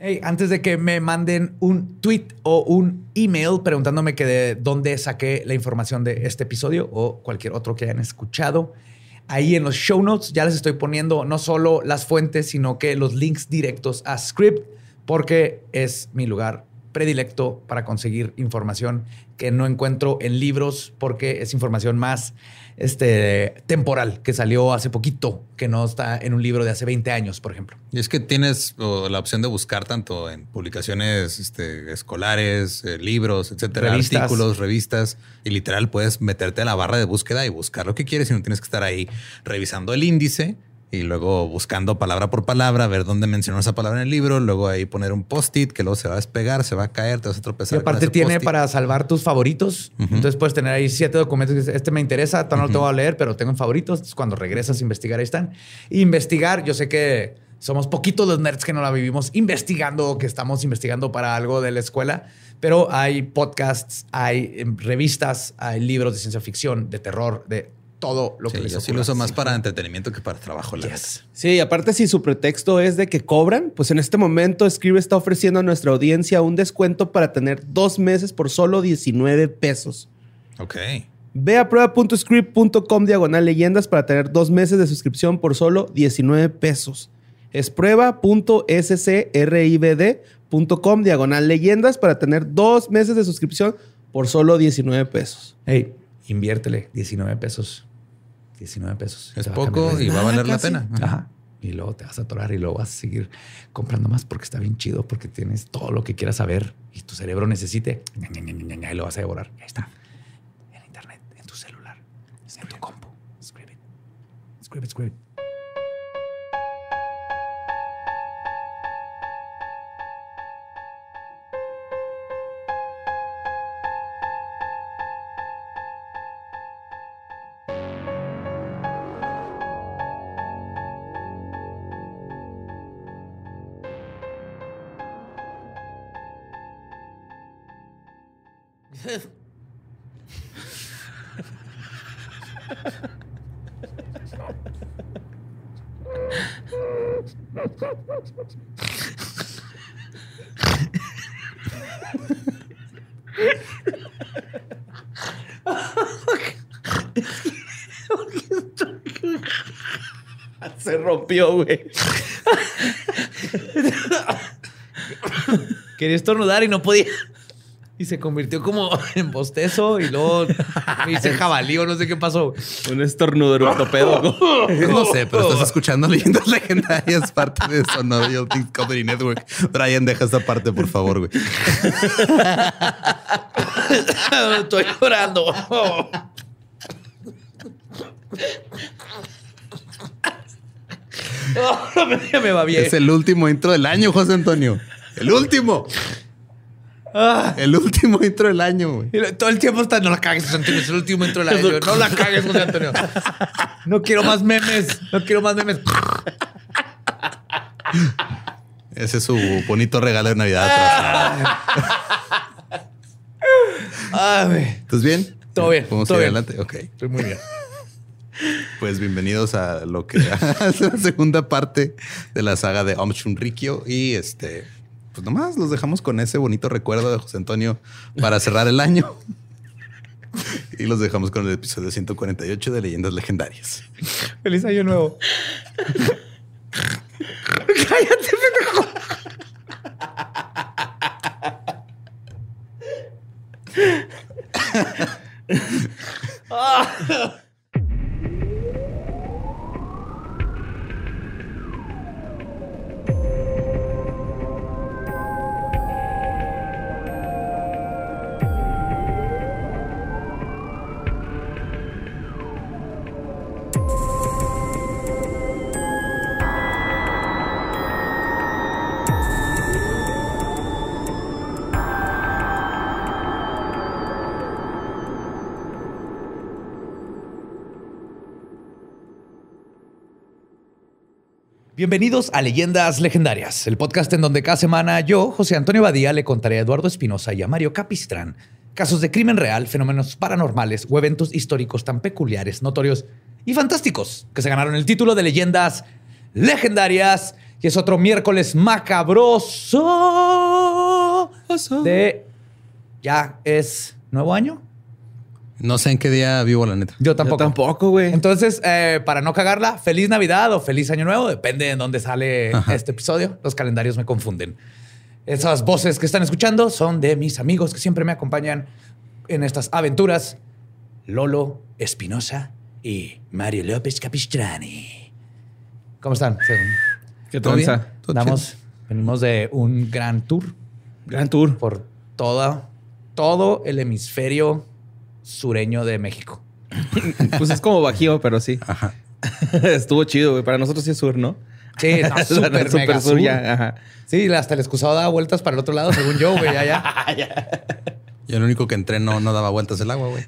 Hey, antes de que me manden un tweet o un email preguntándome que de dónde saqué la información de este episodio o cualquier otro que hayan escuchado, ahí en los show notes ya les estoy poniendo no solo las fuentes, sino que los links directos a Script, porque es mi lugar predilecto para conseguir información que no encuentro en libros, porque es información más este, temporal que salió hace poquito, que no está en un libro de hace 20 años, por ejemplo. Y es que tienes la opción de buscar tanto en publicaciones este, escolares, eh, libros, etcétera, artículos, revistas, y literal puedes meterte a la barra de búsqueda y buscar lo que quieres y no tienes que estar ahí revisando el índice y luego buscando palabra por palabra, ver dónde mencionó esa palabra en el libro, luego ahí poner un post-it que luego se va a despegar, se va a caer, te vas a tropezar. Y aparte tiene para salvar tus favoritos. Entonces puedes tener ahí siete documentos. Este me interesa, no lo tengo a leer, pero tengo en favoritos. cuando regresas a investigar, ahí están. investigar, yo sé que somos poquitos los nerds que no la vivimos investigando, que estamos investigando para algo de la escuela, pero hay podcasts, hay revistas, hay libros de ciencia ficción, de terror, de todo lo que les yo sí lo uso más para entretenimiento que para trabajo. Sí, aparte si su pretexto es de que cobran, pues en este momento Scribe está ofreciendo a nuestra audiencia un descuento para tener dos meses por solo 19 pesos. Ok. Ve a prueba.script.com diagonal leyendas para tener dos meses de suscripción por solo 19 pesos. Es prueba.scribd.com diagonal leyendas para tener dos meses de suscripción por solo 19 pesos. Hey, inviértele 19 pesos 19 pesos. Es poco y va a valer la pena. Ajá. Y luego te vas a atorar y luego vas a seguir comprando más porque está bien chido, porque tienes todo lo que quieras saber y tu cerebro necesite. Y lo vas a devorar. Ahí está. En internet, en tu celular, en tu compu. Scribe it. Scribe Se rompió, güey. Quería estornudar y no podía. Y se convirtió como en bostezo y luego me hice jabalí o no sé qué pasó. Un estornudo ortopedo. no sé, pero estás escuchando leyendas legendarias, parte de Sonorio Discovery Network. Brian, deja esta parte, por favor, güey. Estoy llorando. me va bien. Es el último intro del año, José Antonio. El último. Ah. El último intro del año, güey. Todo el tiempo está, no la cagues, José Antonio, es el último intro del año. No la cagues, José Antonio. No quiero más memes, no quiero más memes. Ese es su bonito regalo de Navidad. Ah, ¿Estás bien? Todo bien. ¿Vamos todo ir adelante? Ok. Estoy muy bien. Pues bienvenidos a lo que es la segunda parte de la saga de Om Rikyo y este pues nomás los dejamos con ese bonito recuerdo de José Antonio para cerrar el año. Y los dejamos con el episodio 148 de Leyendas Legendarias. Feliz año nuevo. Cállate, pendejo. ah. Bienvenidos a Leyendas Legendarias, el podcast en donde cada semana yo, José Antonio Badía, le contaré a Eduardo Espinosa y a Mario Capistrán casos de crimen real, fenómenos paranormales o eventos históricos tan peculiares, notorios y fantásticos que se ganaron el título de Leyendas Legendarias. Y es otro miércoles macabroso de... Ya es nuevo año. No sé en qué día vivo, la neta. Yo tampoco. tampoco, güey. Entonces, eh, para no cagarla, feliz Navidad o feliz Año Nuevo, depende de dónde sale este episodio. Los calendarios me confunden. Esas voces que están escuchando son de mis amigos que siempre me acompañan en estas aventuras. Lolo Espinosa y Mario López Capistrani. ¿Cómo están? ¿Qué ¿Todo tranza? Damos, venimos de un gran tour Gran tour. por toda, todo el hemisferio sureño de México. Pues es como bajío, pero sí. Ajá. Estuvo chido, güey. Para nosotros sí es sur, ¿no? Sí, no, súper, mega sur. ya. Ajá. Sí, hasta el excusado daba vueltas para el otro lado, según yo, güey, allá. Yo el único que entré no, no daba vueltas el agua, güey.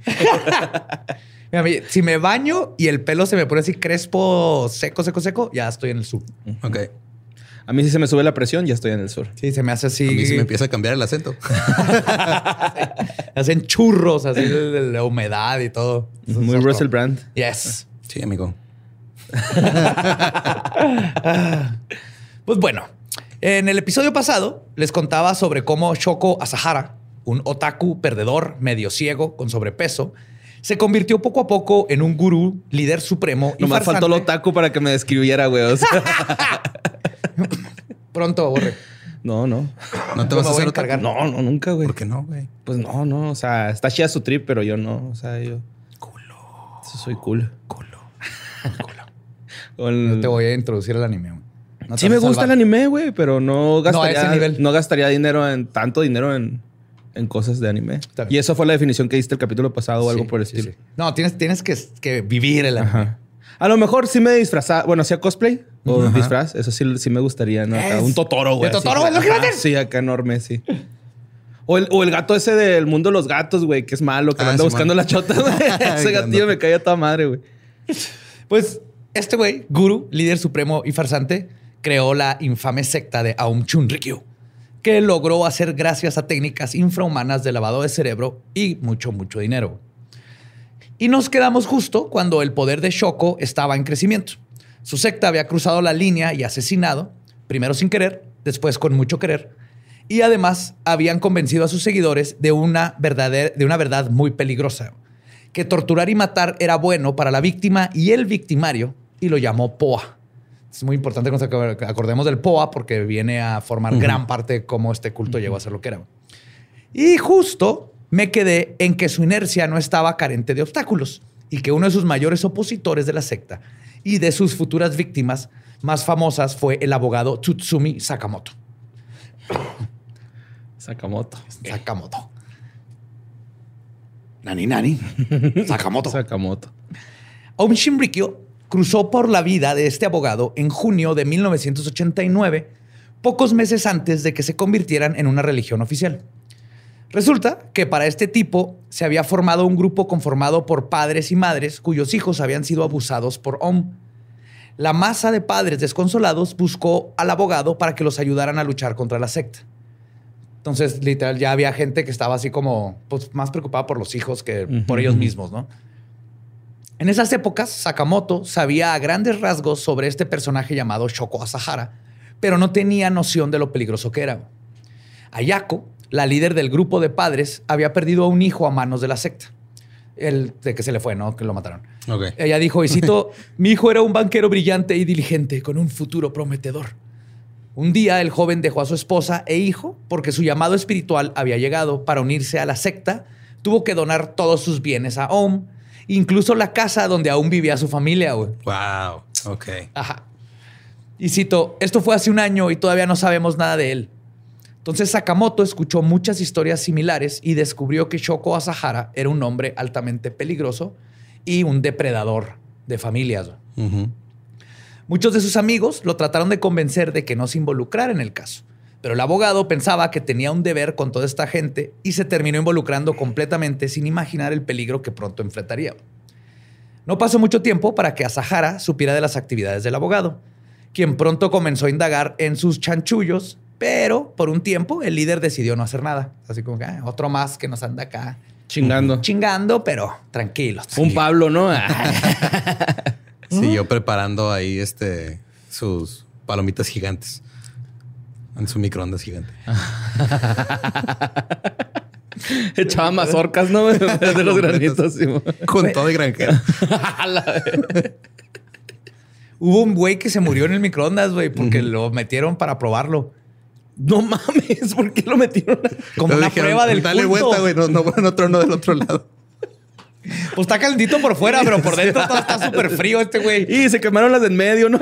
Mira, mi- si me baño y el pelo se me pone así crespo, seco, seco, seco, ya estoy en el sur. Ok. A mí sí se me sube la presión, ya estoy en el sur. Sí, se me hace así. A mí sí me empieza a cambiar el acento. Hacen churros así de, la humedad y todo. Muy Eso es Russell todo. Brand. Yes. Sí, amigo. Pues bueno, en el episodio pasado les contaba sobre cómo Shoko Asahara, un otaku perdedor, medio ciego, con sobrepeso, se convirtió poco a poco en un gurú, líder supremo y Nomás faltó el otaku para que me describiera, güey. O sea, Pronto, borre. no, no. ¿No te vas a hacer otra? encargar. No, no, nunca, güey. ¿Por qué no, güey? Pues no, no. O sea, está chida su trip, pero yo no. O sea, yo. Culo. soy cool. Culo. O el- Te voy a introducir al anime. güey. No sí me gusta el anime, güey, pero no gastaría, ese nivel. no gastaría dinero en tanto dinero en, en cosas de anime. Y eso fue la definición que diste el capítulo pasado o algo por el sí, estilo. sí. No, tienes, tienes que, que vivir el anime. Ajá. A lo mejor sí me disfrazaba, bueno, hacía cosplay o disfraz, eso sí, sí me gustaría, ¿no? Acá, un Totoro, güey. ¿De así, Totoro, güey. es lo que iba a Ajá? Sí, acá enorme, sí. O el, o el gato ese del mundo de los gatos, güey, que es malo, que Ah, anda sí, buscando man. la chota, güey. Ese gatillo me caía a toda madre, güey. Pues este güey, guru, líder supremo y farsante, creó la infame secta de Aum Chunrikyo, que logró hacer gracias a técnicas infrahumanas de lavado de cerebro y mucho, mucho dinero. Y nos quedamos justo cuando el poder de Shoko estaba en crecimiento. Su secta había cruzado la línea y asesinado, primero sin querer, después con mucho querer, y además habían convencido a sus seguidores de una, verdader- de una verdad muy peligrosa, que torturar y matar era bueno para la víctima y el victimario, y lo llamó POA. Es muy importante que nos acordemos del POA porque viene a formar gran parte de cómo este culto llegó a ser lo que era. Y justo me quedé en que su inercia no estaba carente de obstáculos y que uno de sus mayores opositores de la secta y de sus futuras víctimas más famosas fue el abogado Tsutsumi Sakamoto. Sakamoto. Sakamoto. Nani Nani. Sakamoto. Sakamoto. Aum Shinrikyo cruzó por la vida de este abogado en junio de 1989, pocos meses antes de que se convirtieran en una religión oficial. Resulta que para este tipo se había formado un grupo conformado por padres y madres cuyos hijos habían sido abusados por Om. La masa de padres desconsolados buscó al abogado para que los ayudaran a luchar contra la secta. Entonces, literal, ya había gente que estaba así como pues, más preocupada por los hijos que por ellos mismos, ¿no? En esas épocas, Sakamoto sabía a grandes rasgos sobre este personaje llamado Shoko Asahara, pero no tenía noción de lo peligroso que era. Ayako, la líder del grupo de padres, había perdido a un hijo a manos de la secta. El de que se le fue, ¿no? Que lo mataron. Ella dijo, y cito, mi hijo era un banquero brillante y diligente, con un futuro prometedor. Un día el joven dejó a su esposa e hijo porque su llamado espiritual había llegado para unirse a la secta. Tuvo que donar todos sus bienes a Om, incluso la casa donde aún vivía su familia. Wow. Ok. Ajá. Y cito, esto fue hace un año y todavía no sabemos nada de él. Entonces Sakamoto escuchó muchas historias similares y descubrió que Shoko Asahara era un hombre altamente peligroso y un depredador de familias. Muchos de sus amigos lo trataron de convencer de que no se involucrara en el caso, pero el abogado pensaba que tenía un deber con toda esta gente y se terminó involucrando completamente sin imaginar el peligro que pronto enfrentaría. No pasó mucho tiempo para que Asahara supiera de las actividades del abogado, quien pronto comenzó a indagar en sus chanchullos, pero por un tiempo el líder decidió no hacer nada. Así como que "Ah, otro más que nos anda acá Chingando. chingando, pero tranquilos. Un Pablo, ¿no? Siguió preparando ahí este sus palomitas gigantes. En su microondas gigante. Echaba mazorcas, ¿no? De los granitos. Con todo y granjero. Hubo un güey que se murió en el microondas, güey, porque lo metieron para probarlo. No mames, ¿por qué lo metieron? Como una prueba del Dale vuelta, güey. No, no, no trono del otro lado. Pues está calentito por fuera, pero por dentro todo está súper frío este güey. Y se quemaron las del medio, ¿no?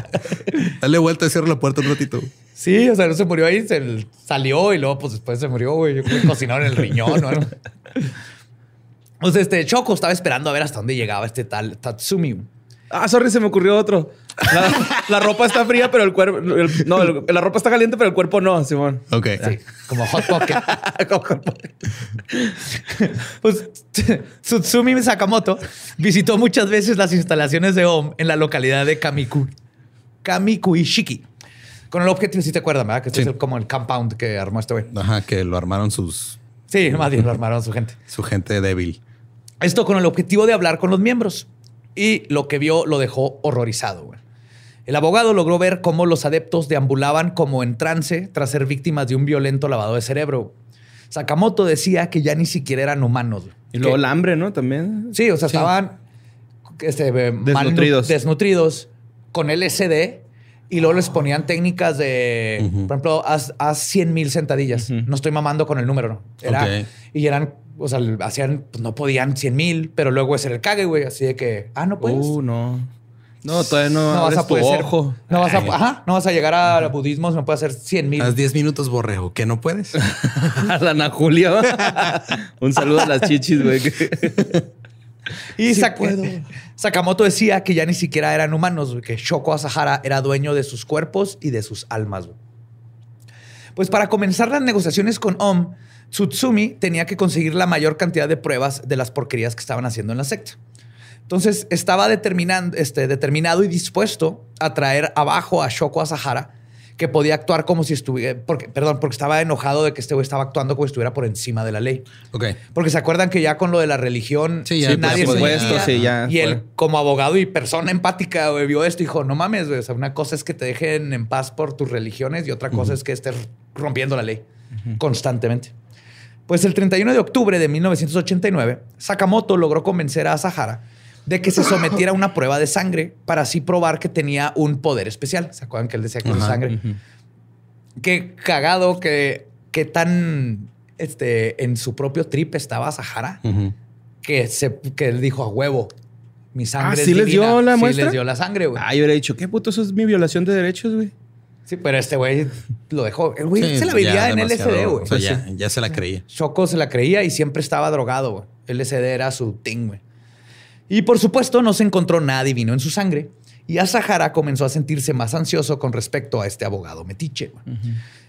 Dale vuelta y cierra la puerta un ratito. Sí, o sea, no se murió ahí, se salió y luego pues después se murió, güey. Yo creo que cocinaron el riñón, ¿no? Entonces, este Choco estaba esperando a ver hasta dónde llegaba este tal Tatsumi. Ah, sorry, se me ocurrió otro. La, ropa está fría, pero el cuerpo. no, la ropa está caliente, pero el cuerpo no, Simón. Ok. Sí, como Hot Pocket. como Hot Pocket. pues Tsutsumi Sakamoto visitó muchas veces las instalaciones de OM en la localidad de Kamiku, Kamikuishiki. Con el objetivo, si te acuerdas, ¿verdad? Que este es como el compound que armó este güey. Ajá, que lo armaron sus. Sí, más bien lo armaron su gente. Su gente débil. Esto con el objetivo de hablar con los miembros y lo que vio lo dejó horrorizado. El abogado logró ver cómo los adeptos deambulaban como en trance tras ser víctimas de un violento lavado de cerebro. Sakamoto decía que ya ni siquiera eran humanos. Y luego el hambre, ¿no? También. Sí, o sea, estaban este, desnutridos. desnutridos con LSD y luego les ponían técnicas de, por ejemplo, haz, 100 mil sentadillas. No estoy mamando con el número, ¿no? Era, Y eran o sea, hacían, pues no podían 100 mil, pero luego es el cague, güey. Así de que, ah, no puedes. Uh, no. No, todavía no, vas a poder ojo. no vas a, ajá, no vas a llegar al budismo, no puedes hacer 100 mil. Haz 10 minutos, borrego, que no puedes. a la Ana Julia. Un saludo a las chichis, güey. y Sakamoto decía que ya ni siquiera eran humanos, que Shoko Asahara era dueño de sus cuerpos y de sus almas. Pues para comenzar las negociaciones con Om, Tsutsumi tenía que conseguir la mayor cantidad de pruebas de las porquerías que estaban haciendo en la secta. Entonces estaba este, determinado y dispuesto a traer abajo a Shoko Asahara, que podía actuar como si estuviera, porque, perdón, porque estaba enojado de que este güey estaba actuando como si estuviera por encima de la ley. Ok. Porque se acuerdan que ya con lo de la religión, sí, ya, nadie se sí, ya Y él, como abogado y persona empática, vio esto y dijo, no mames, O sea, una cosa es que te dejen en paz por tus religiones y otra cosa es que estés rompiendo la ley constantemente. Pues el 31 de octubre de 1989, Sakamoto logró convencer a Sahara de que se sometiera a una prueba de sangre para así probar que tenía un poder especial. ¿Se acuerdan que él decía que era sangre? Qué cagado que, qué tan este, en su propio trip estaba Sahara que, se, que él dijo a huevo. Mi sangre ah, ¿sí les dio la muestra? Sí les dio la sangre, güey. Ah, yo hubiera dicho, ¿qué puto? Eso es mi violación de derechos, güey. Sí, pero este güey lo dejó. El güey se la vivía en LSD, güey. O sea, ya, ya, se la creía. Choco se la creía y siempre estaba drogado, güey. LSD era su thing, güey. Y por supuesto, no se encontró nada divino en su sangre. Y Asahara comenzó a sentirse más ansioso con respecto a este abogado metiche.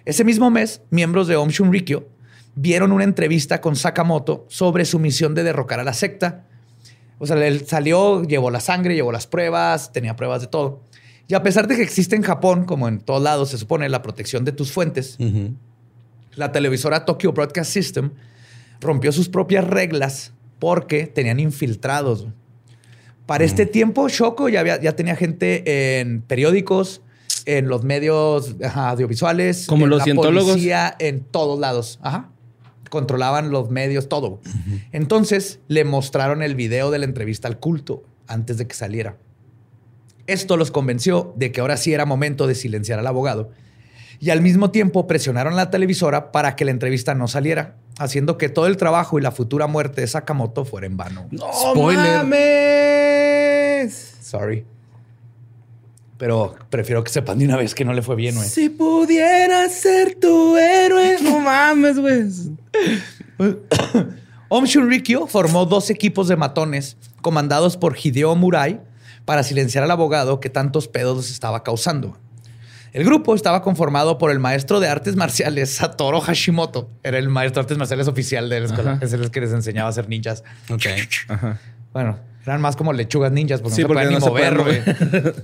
Ese mismo mes, miembros de Om Shunrikyo vieron una entrevista con Sakamoto sobre su misión de derrocar a la secta. O sea, él salió, llevó la sangre, llevó las pruebas, tenía pruebas de todo. Y a pesar de que existe en Japón, como en todos lados, se supone la protección de tus fuentes, la televisora Tokyo Broadcast System rompió sus propias reglas porque tenían infiltrados. Para este tiempo, Shoko ya, ya tenía gente en periódicos, en los medios audiovisuales, como en los la policía, en todos lados. Ajá. Controlaban los medios, todo. Entonces le mostraron el video de la entrevista al culto antes de que saliera. Esto los convenció de que ahora sí era momento de silenciar al abogado y al mismo tiempo presionaron la televisora para que la entrevista no saliera, haciendo que todo el trabajo y la futura muerte de Sakamoto fuera en vano. ¡No mames! Sorry. Pero prefiero que sepan de una vez que no le fue bien, güey. Si pudiera ser tu héroe. no mames, güey. Om Shunrikyo formó dos equipos de matones comandados por Hideo Murai para silenciar al abogado que tantos pedos estaba causando. El grupo estaba conformado por el maestro de artes marciales Satoru Hashimoto. Era el maestro de artes marciales oficial de la escuela. Es el que les enseñaba a hacer ninjas. Ok. Bueno, eran más como lechugas ninjas porque no se podían ni mover,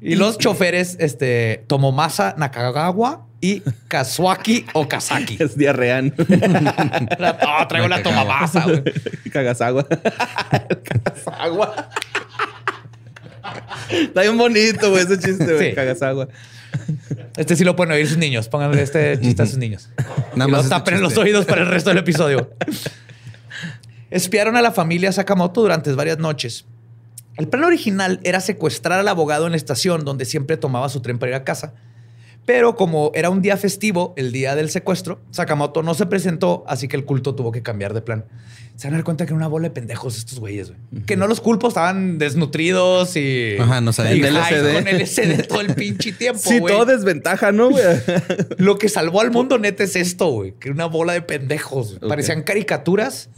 Y los choferes, este, Tomomasa Nakagawa y Kazuaki Okazaki. Es diarreán. oh, traigo la Tomomasa, Cagasagua. Cagasagua. Está bien bonito, güey, ese chiste, güey. Cagas agua. Este sí lo pueden oír sus niños. Pónganle este chiste a sus niños. Nada y más. tapen los oídos para el resto del episodio. Espiaron a la familia Sakamoto durante varias noches. El plan original era secuestrar al abogado en la estación donde siempre tomaba su tren para ir a casa. Pero como era un día festivo, el día del secuestro, Sakamoto no se presentó, así que el culto tuvo que cambiar de plan se van a dar cuenta que era una bola de pendejos estos güeyes, güey. Que no los culpo, estaban desnutridos y. Ajá, no sabían. Y LCD. con todo el pinche tiempo, Sí, todo desventaja, ¿no, güey? Lo que salvó al mundo neta es esto, güey. Que una bola de pendejos. Parecían caricaturas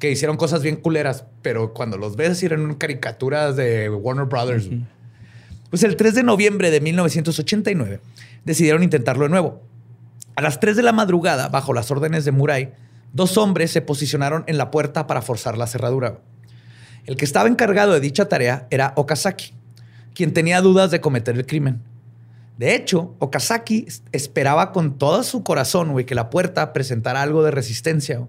que hicieron cosas bien culeras, pero cuando los ves eran caricaturas de Warner Brothers. Pues el 3 de noviembre de 1989 decidieron intentarlo de nuevo. A las 3 de la madrugada, bajo las órdenes de Murai, dos hombres se posicionaron en la puerta para forzar la cerradura. El que estaba encargado de dicha tarea era Okazaki, quien tenía dudas de cometer el crimen. De hecho, Okazaki esperaba con todo su corazón que la puerta presentara algo de resistencia,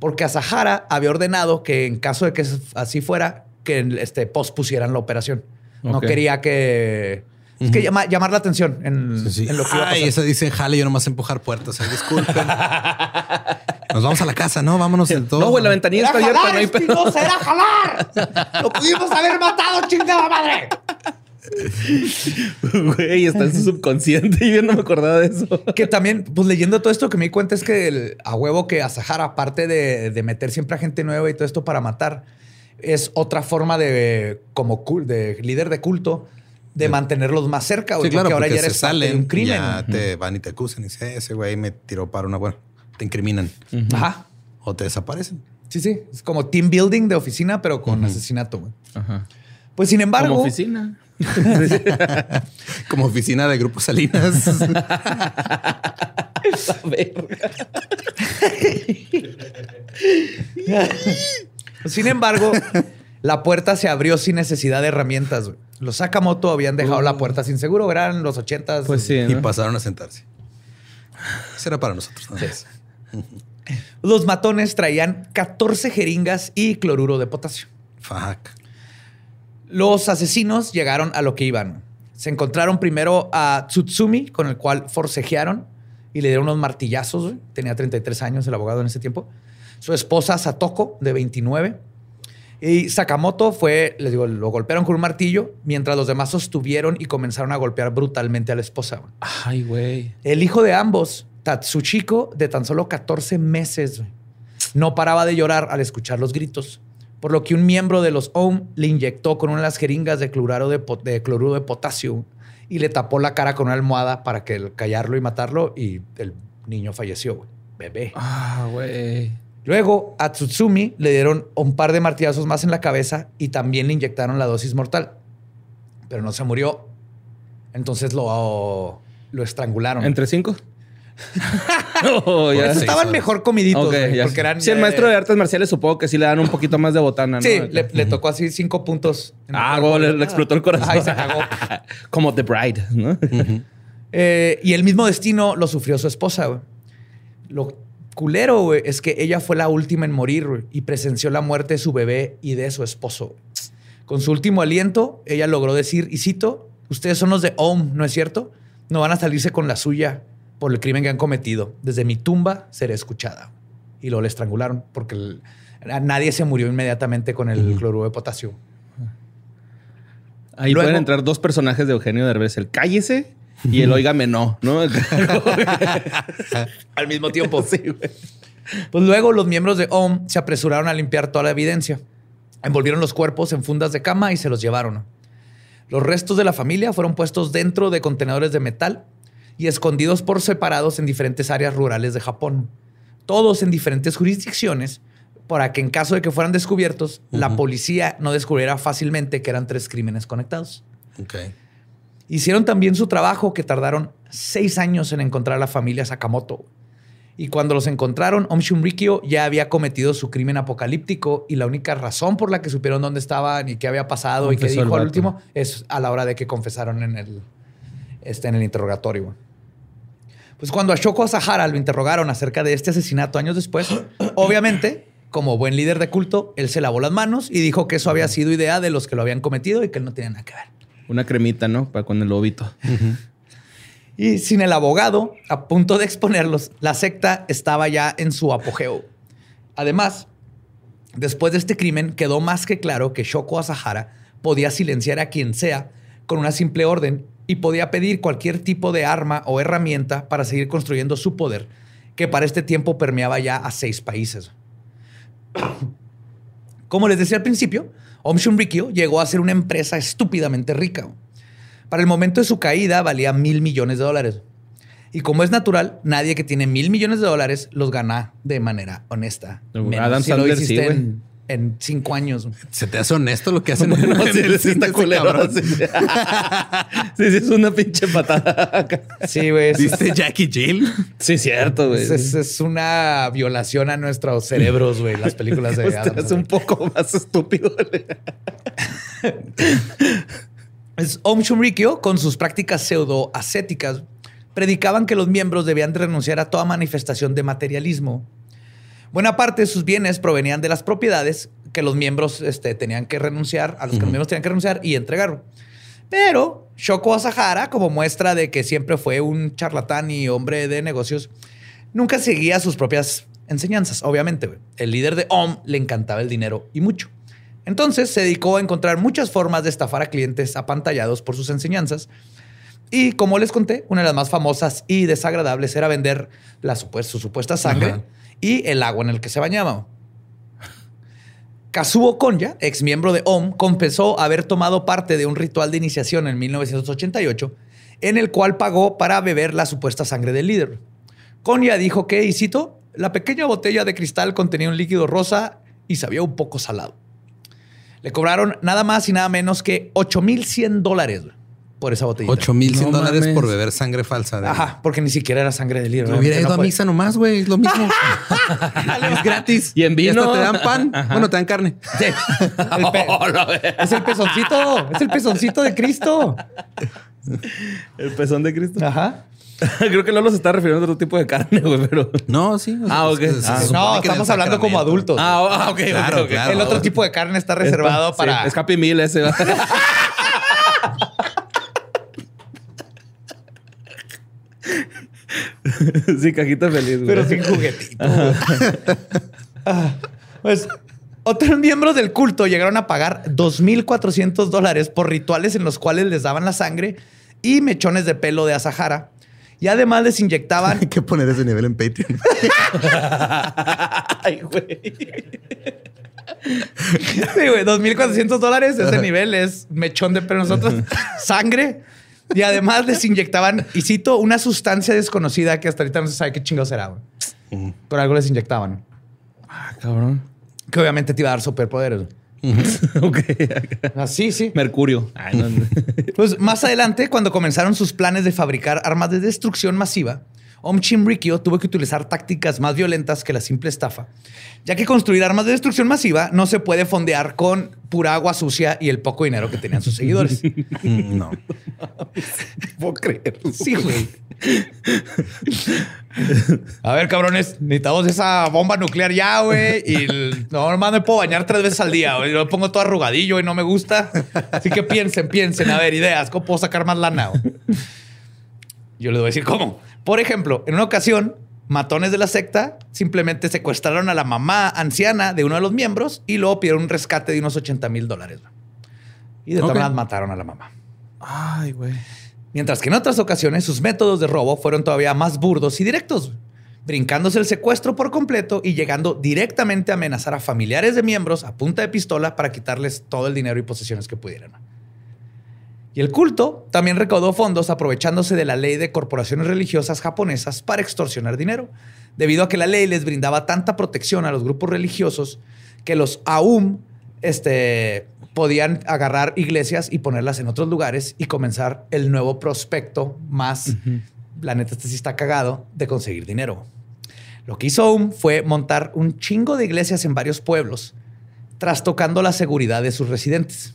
porque Asahara había ordenado que en caso de que así fuera, que este, pospusieran la operación. No quería que es que llamar la atención en, lo que Ay, eso dice jale, yo nomás empujar puertas. disculpen. Nos vamos a la casa, ¿no? Vámonos en todo. No, güey, la ventanilla está abierta. no hay pedo. era jalar! ¡Lo pudimos haber matado, chingada madre! Güey, está en su subconsciente y yo no me acordaba de eso. Que también, pues leyendo todo esto que me di cuenta es que a huevo que a Sahara, aparte de, de, meter siempre a gente nueva y todo esto para matar, es otra forma de, como de líder de culto, de mantenerlos más cerca. Sí, claro, porque ahora ya eres se salen, un crimen. Ya te van y te acusan y dicen, ese güey me tiró para una buena. Te incriminan. Ajá. O te desaparecen. Sí, sí. Es como team building de oficina, pero con asesinato, güey. Ajá. Pues sin embargo. Como oficina. como oficina de Grupo Salinas. sin embargo, la puerta se abrió sin necesidad de herramientas. Güey. Los Sakamoto habían dejado la uh. puerta sin seguro, eran los ochentas. Pues sí. Y pasaron a sentarse. Eso era para nosotros. Los matones traían 14 jeringas y cloruro de potasio. Fuck. Los asesinos llegaron a lo que iban. Se encontraron primero a Tsutsumi, con el cual forcejearon y le dieron unos martillazos. Tenía 33 años el abogado en ese tiempo. Su esposa Satoko, de 29, y Sakamoto fue, les digo, lo golpearon con un martillo mientras los demás sostuvieron y comenzaron a golpear brutalmente a la esposa. Ay, güey. El hijo de ambos, Tatsuchiko, de tan solo 14 meses, no paraba de llorar al escuchar los gritos, por lo que un miembro de los OM le inyectó con una de las jeringas de cloruro de, de, cloruro de potasio y le tapó la cara con una almohada para que callarlo y matarlo y el niño falleció, Bebé. Ah, güey. Luego a Tsutsumi le dieron un par de martillazos más en la cabeza y también le inyectaron la dosis mortal. Pero no se murió. Entonces lo, lo estrangularon. ¿Entre cinco? oh, ya. Estaban mejor comiditos. porque eran, sí, el maestro de artes marciales supongo que sí le dan un poquito más de botana. ¿no? Sí, le, tocó así cinco puntos. Ah, le, explotó el corazón. Ay, se cagó. Como The Bride, ¿no? Eh, y el mismo destino lo sufrió su esposa. Lo culero, güey, es que ella fue la última en morir y presenció la muerte de su bebé y de su esposo. Con su último aliento, ella logró decir, y cito, ustedes son los de OM, ¿no es cierto? No van a salirse con la suya por el crimen que han cometido. Desde mi tumba seré escuchada. Y lo le estrangularon porque nadie se murió inmediatamente con el cloruro de potasio. Ahí pueden entrar dos personajes de Eugenio Derbez, el cállese y el óigame no, ¿no? Al mismo tiempo. Sí, Pues luego los miembros de OM se apresuraron a limpiar toda la evidencia. Envolvieron los cuerpos en fundas de cama y se los llevaron. Los restos de la familia fueron puestos dentro de contenedores de metal y escondidos por separados en diferentes áreas rurales de Japón. Todos en diferentes jurisdicciones para que en caso de que fueran descubiertos, la policía no descubriera fácilmente que eran tres crímenes conectados. Okay. Hicieron también su trabajo que tardaron seis años en encontrar a la familia Sakamoto. Y cuando los encontraron, Om Shunrikyo ya había cometido su crimen apocalíptico y la única razón por la que supieron dónde estaban y qué había pasado y qué dijo al último es a la hora de que confesaron en el, este, en el interrogatorio. Pues cuando a Shoko Asahara lo interrogaron acerca de este asesinato años después, obviamente, como buen líder de culto, él se lavó las manos y dijo que eso había sido idea de los que lo habían cometido y que él no tenía nada que ver. Una cremita, ¿no? Para con el lobito. Y sin el abogado, a punto de exponerlos, la secta estaba ya en su apogeo. Además, después de este crimen, quedó más que claro que Shoko Asahara podía silenciar a quien sea con una simple orden y podía pedir cualquier tipo de arma o herramienta para seguir construyendo su poder, que para este tiempo permeaba ya a seis países. Como les decía al principio, Om Rikyo llegó a ser una empresa estúpidamente rica. Para el momento de su caída valía mil millones de dólares. Y como es natural, nadie que tiene mil millones de dólares los gana de manera honesta. Adam si lo hiciste en, cinco años. ¿Se te hace honesto lo que hacen en, el, sí, Sí. sí, es una pinche patada. Sí, güey. ¿Viste Jackie Jill? Sí, cierto, güey. Es, una violación a nuestros cerebros, güey, las películas de Adam. Es un poco más estúpido. Es Om Shumrikyo, con sus prácticas pseudo-ascéticas, predicaban que los miembros debían renunciar a toda manifestación de materialismo. Buena parte de sus bienes provenían de las propiedades que los miembros este, tenían que renunciar, a los que los miembros tenían que renunciar y entregar. Pero Shoko Asahara, como muestra de que siempre fue un charlatán y hombre de negocios, nunca seguía sus propias enseñanzas. Obviamente, el líder de OM le encantaba el dinero y mucho. Entonces se dedicó a encontrar muchas formas de estafar a clientes apantallados por sus enseñanzas. Y como les conté, una de las más famosas y desagradables era vender la su supuesta sangre y el agua en el que se bañaba. Kazuo Konya, ex miembro de OM, confesó haber tomado parte de un ritual de iniciación en 1988 en el cual pagó para beber la supuesta sangre del líder. Konya dijo que, y cito, la pequeña botella de cristal contenía un líquido rosa y sabía un poco salado. Le cobraron nada más y nada menos que 8100 dólares por esa botella. 8100 dólares por beber sangre falsa. Ajá, porque ni siquiera era sangre de libro. hubiera ido a misa nomás, güey. Es lo mismo. es gratis. Y en vino. te dan pan. Bueno, te dan carne. es el pezoncito. Es el pezoncito de Cristo. el pezón de Cristo. Ajá. Creo que Lolo se está refiriendo a otro tipo de carne, güey, pero. No, sí. ah, ok. Ah, no, estamos hablando como adultos. Ah, ah ok, claro, Claro, El otro tipo de carne está reservado para. es Happy Meal ese. sí, cajita feliz, güey. Pero sin juguetito. Ah, pues otros miembros del culto llegaron a pagar 2.400 dólares por rituales en los cuales les daban la sangre y mechones de pelo de Asahara y además les inyectaban. Hay que poner ese nivel en Patreon. Ay, güey. Sí, güey, 2.400 dólares. Ese nivel es mechón de pero nosotros. Sangre. Y además les inyectaban, y cito, una sustancia desconocida que hasta ahorita no se sabe qué chingados era. Güey. Pero algo les inyectaban. Ah, cabrón. Que obviamente te iba a dar superpoderes. ok. Así, sí. Mercurio. pues más adelante, cuando comenzaron sus planes de fabricar armas de destrucción masiva, Om Rikyo tuvo que utilizar tácticas más violentas que la simple estafa, ya que construir armas de destrucción masiva no se puede fondear con pura agua sucia y el poco dinero que tenían sus seguidores. no. Puedo creer. Sí, güey. A ver, cabrones, necesitamos esa bomba nuclear ya, güey. Y no, no me puedo bañar tres veces al día. Güey. Yo pongo todo arrugadillo y no me gusta. Así que piensen, piensen. A ver, ideas. ¿Cómo puedo sacar más lana? Yo les voy a decir cómo. Por ejemplo, en una ocasión, matones de la secta simplemente secuestraron a la mamá anciana de uno de los miembros y luego pidieron un rescate de unos 80 mil dólares. Y de todas maneras mataron a la mamá. Ay, güey. Mientras que en otras ocasiones sus métodos de robo fueron todavía más burdos y directos, brincándose el secuestro por completo y llegando directamente a amenazar a familiares de miembros a punta de pistola para quitarles todo el dinero y posesiones que pudieran. Y el culto también recaudó fondos aprovechándose de la ley de corporaciones religiosas japonesas para extorsionar dinero, debido a que la ley les brindaba tanta protección a los grupos religiosos que los AUM este, podían agarrar iglesias y ponerlas en otros lugares y comenzar el nuevo prospecto más, la neta, este sí está cagado, de conseguir dinero. Lo que hizo Aum fue montar un chingo de iglesias en varios pueblos, trastocando la seguridad de sus residentes.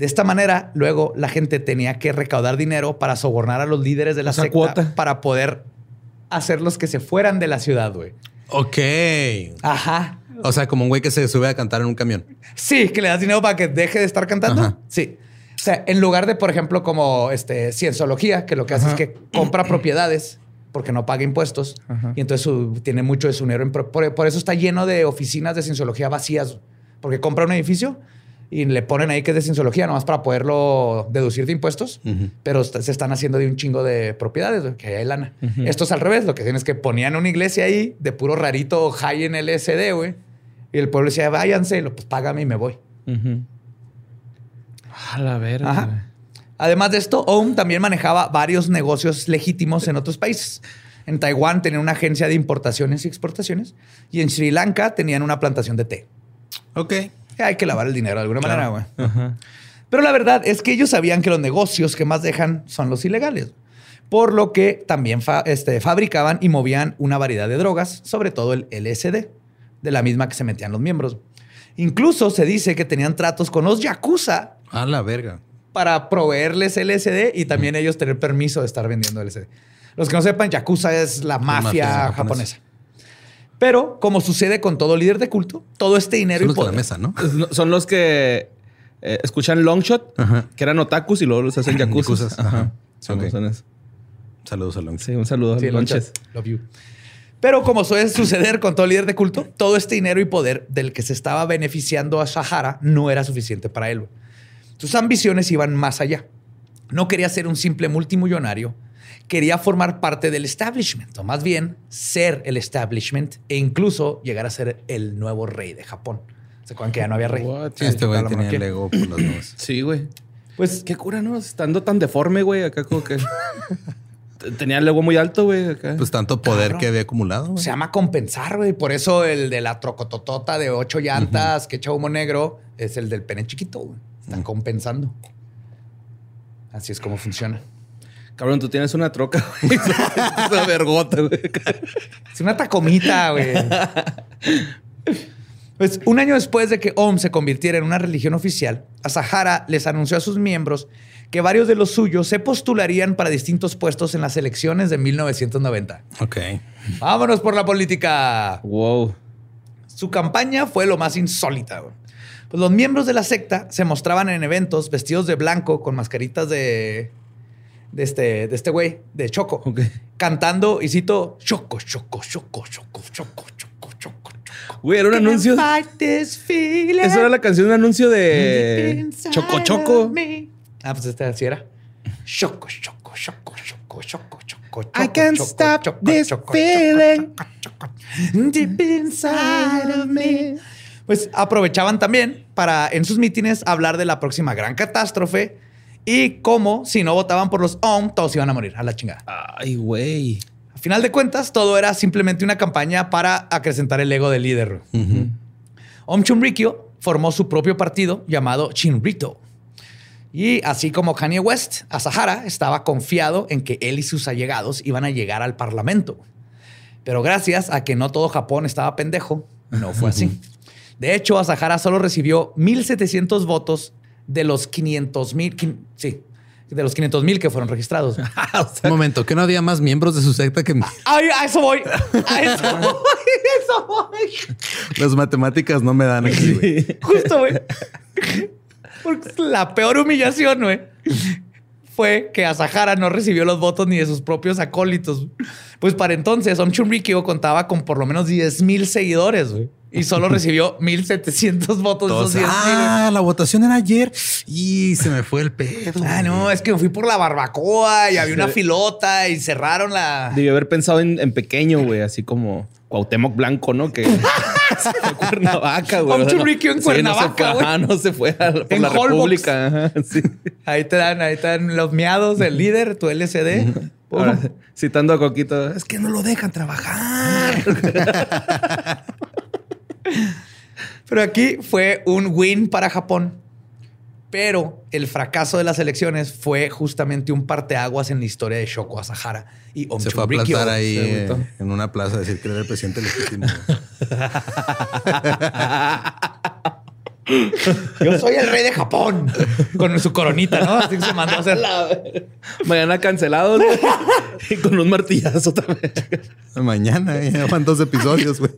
De esta manera, luego la gente tenía que recaudar dinero para sobornar a los líderes de la secta para poder hacerlos que se fueran de la ciudad, güey. Ok. Ajá. O sea, como un güey que se sube a cantar en un camión. Sí, que le das dinero para que deje de estar cantando. Sí. O sea, en lugar de, por ejemplo, como este, cienciología, que lo que hace es que compra propiedades porque no paga impuestos y entonces tiene mucho de su dinero. por, eso está lleno de oficinas de cienciología vacías, porque compra un edificio y le ponen ahí que es de cienciología, nomás para poderlo deducir de impuestos, pero se están haciendo de un chingo de propiedades, que hay lana. Esto es al revés, lo que tienen es que ponían una iglesia ahí de puro rarito high en LSD, güey, y el pueblo decía, váyanse, pues págame y me voy. A la verga. Además de esto, OM también manejaba varios negocios legítimos en otros países. En Taiwán tenían una agencia de importaciones y exportaciones y en Sri Lanka tenían una plantación de té. Ok. Hay que lavar el dinero de alguna manera, güey. Pero la verdad es que ellos sabían que los negocios que más dejan son los ilegales. Por lo que también este, fabricaban y movían una variedad de drogas, sobre todo el LSD, de la misma que se metían los miembros. Incluso se dice que tenían tratos con los yakuza. A la verga para proveerles LSD y también ellos tener permiso de estar vendiendo LSD. Los que no sepan, Yakuza es la mafia, japonesa. Pero, como sucede con todo líder de culto, todo este dinero son y poder, la mesa, ¿no? Son los que eh, escuchan Longshot, que eran otakus y luego los hacen Yakuza. Ajá. Saludos a Longshot. Sí, un saludo a Longshot. Love you. Pero como suele suceder con todo líder de culto, todo este dinero y poder del que se estaba beneficiando a Sahara no era suficiente para él. Sus ambiciones iban más allá. No quería ser un simple multimillonario, quería formar parte del establishment, o más bien ser el establishment e incluso llegar a ser el nuevo rey de Japón. ¿Se acuerdan que ya no había rey? este güey tenía el ego por las nubes. Sí, güey. Pues qué cura, ¿no? Estando tan deforme, güey, acá como que... Tenía el ego muy alto, güey. Pues tanto poder que había acumulado. Se llama compensar, güey. Por eso el de la trocototota de ocho llantas que echa humo negro es el del pene chiquito, güey. Están compensando. Así es como funciona. Cabrón, tú tienes una troca, güey. una vergota, güey. Es una tacomita, güey. Pues un año después de que OM se convirtiera en una religión oficial, Asahara les anunció a sus miembros que varios de los suyos se postularían para distintos puestos en las elecciones de 1990. Ok. Vámonos por la política. Wow. Su campaña fue lo más insólita. Güey. Pues los miembros de la secta se mostraban en eventos vestidos de blanco con mascaritas de, de este de este güey, de Choco, cantando y cito Choco, Choco, Choco, Choco, Choco, Choco, Choco. Güey, era un anuncio. Esa era la canción, un anuncio de Choco Choco. Ah, pues este así era. Choco, Choco, Choco, Choco, Choco, Choco. I can't stop this feeling deep inside of me pues aprovechaban también para en sus mítines hablar de la próxima gran catástrofe y cómo si no votaban por los OM, todos iban a morir a la chingada. Ay, güey. A final de cuentas, todo era simplemente una campaña para acrecentar el ego del líder. Om Chunrikyo formó su propio partido llamado Chinrito. Y así como Kanye West, Asahara estaba confiado en que él y sus allegados iban a llegar al parlamento. Pero gracias a que no todo Japón estaba pendejo, no fue así. De hecho, Asahara solo recibió 1.700 votos de los 500 mil, sí, de los 500 mil que fueron registrados. Un momento, que no había más miembros de su secta que... Ay, a eso voy. A eso voy. A eso voy. Las matemáticas no me dan aquí, güey. Justo, güey. Porque la peor humillación, güey, fue que Asahara no recibió los votos ni de sus propios acólitos. Pues para entonces, Om Chunrikyo contaba con por lo menos 10 mil seguidores, güey y solo recibió 1700 votos. ah, la votación era ayer y se me fue el pedo. Ah, no, es que me fui por la barbacoa y había una filota y cerraron la. Debí haber pensado en, pequeño, güey, así como Cuauhtémoc Blanco, ¿no? Que fue Cuernavaca, güey. en Cuernavaca. Ah, no se fue a, por en la República. Ahí te dan, ahí están los miados del líder, tu LCD. citando a Coquito, es que no lo dejan trabajar. Pero aquí fue un win para Japón. Pero el fracaso de las elecciones fue justamente un parteaguas en la historia de Shoko Asahara y Om Se fue a plantar ahí eh, en una plaza a decir que era el presidente legítimo. Yo soy el rey de Japón. Con su coronita, ¿no? Así se mandó a hacer. Mañana cancelado. y con un martillazo también. Mañana, ya van dos episodios, güey.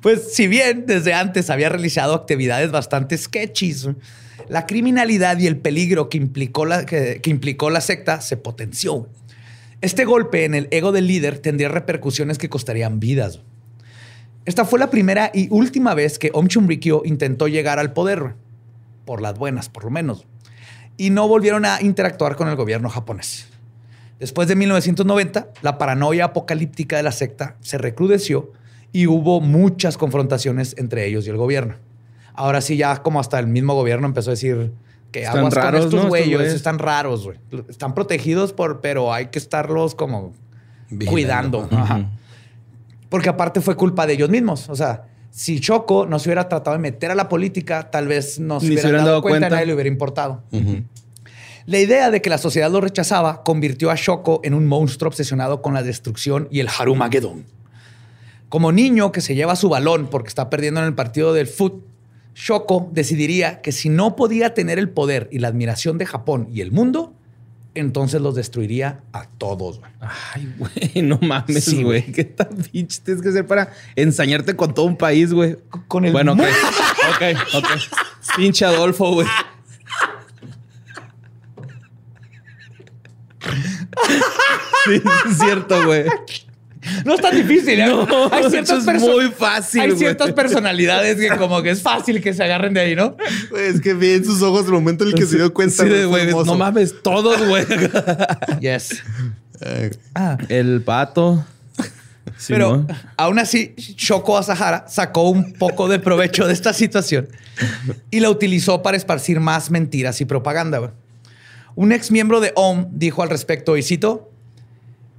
Pues si bien desde antes había realizado actividades bastante sketchy, la criminalidad y el peligro que implicó la, que, implicó la secta se potenció. Este golpe en el ego del líder tendría repercusiones que costarían vidas. Esta fue la primera y última vez que Om Chumrikyo intentó llegar al poder, por las buenas, por lo menos, y no volvieron a interactuar con el gobierno japonés. Después de 1990, la paranoia apocalíptica de la secta se recrudeció y hubo muchas confrontaciones entre ellos y el gobierno. Ahora sí, ya como hasta el mismo gobierno empezó a decir que están aguas raros, con estos güeyes, están raros, güey. Están protegidos por, pero hay que estarlos como cuidando. Porque aparte fue culpa de ellos mismos. O sea, si Choco no se hubiera tratado de meter a la política, tal vez no se hubieran, dado, cuenta, y nadie le hubiera importado. La idea de que la sociedad lo rechazaba convirtió a Choco en un monstruo obsesionado con la destrucción y el Harumagedón. Como niño que se lleva su balón porque está perdiendo en el partido del fútbol, Shoko decidiría que si no podía tener el poder y la admiración de Japón y el mundo, entonces los destruiría a todos. Ay, güey, no mames, güey. ¿Qué tan pinche tienes que hacer para ensañarte con todo un país, güey? Con el Bueno, ok. ok, ok. Pinche Adolfo, güey. sí, es cierto, güey. No es tan difícil. ¿eh? hay ciertas es muy fácil. Hay ciertas personalidades que como que es fácil que se agarren de ahí, ¿no? es que vi en sus ojos el momento en el que se dio cuenta. Sí, güey, no mames, todos, güey. yes. Ah. El pato. Pero aún así, Shoko Asahara sacó un poco de provecho de esta situación y la utilizó para esparcir más mentiras y propaganda. Un ex miembro de OM dijo al respecto, y cito,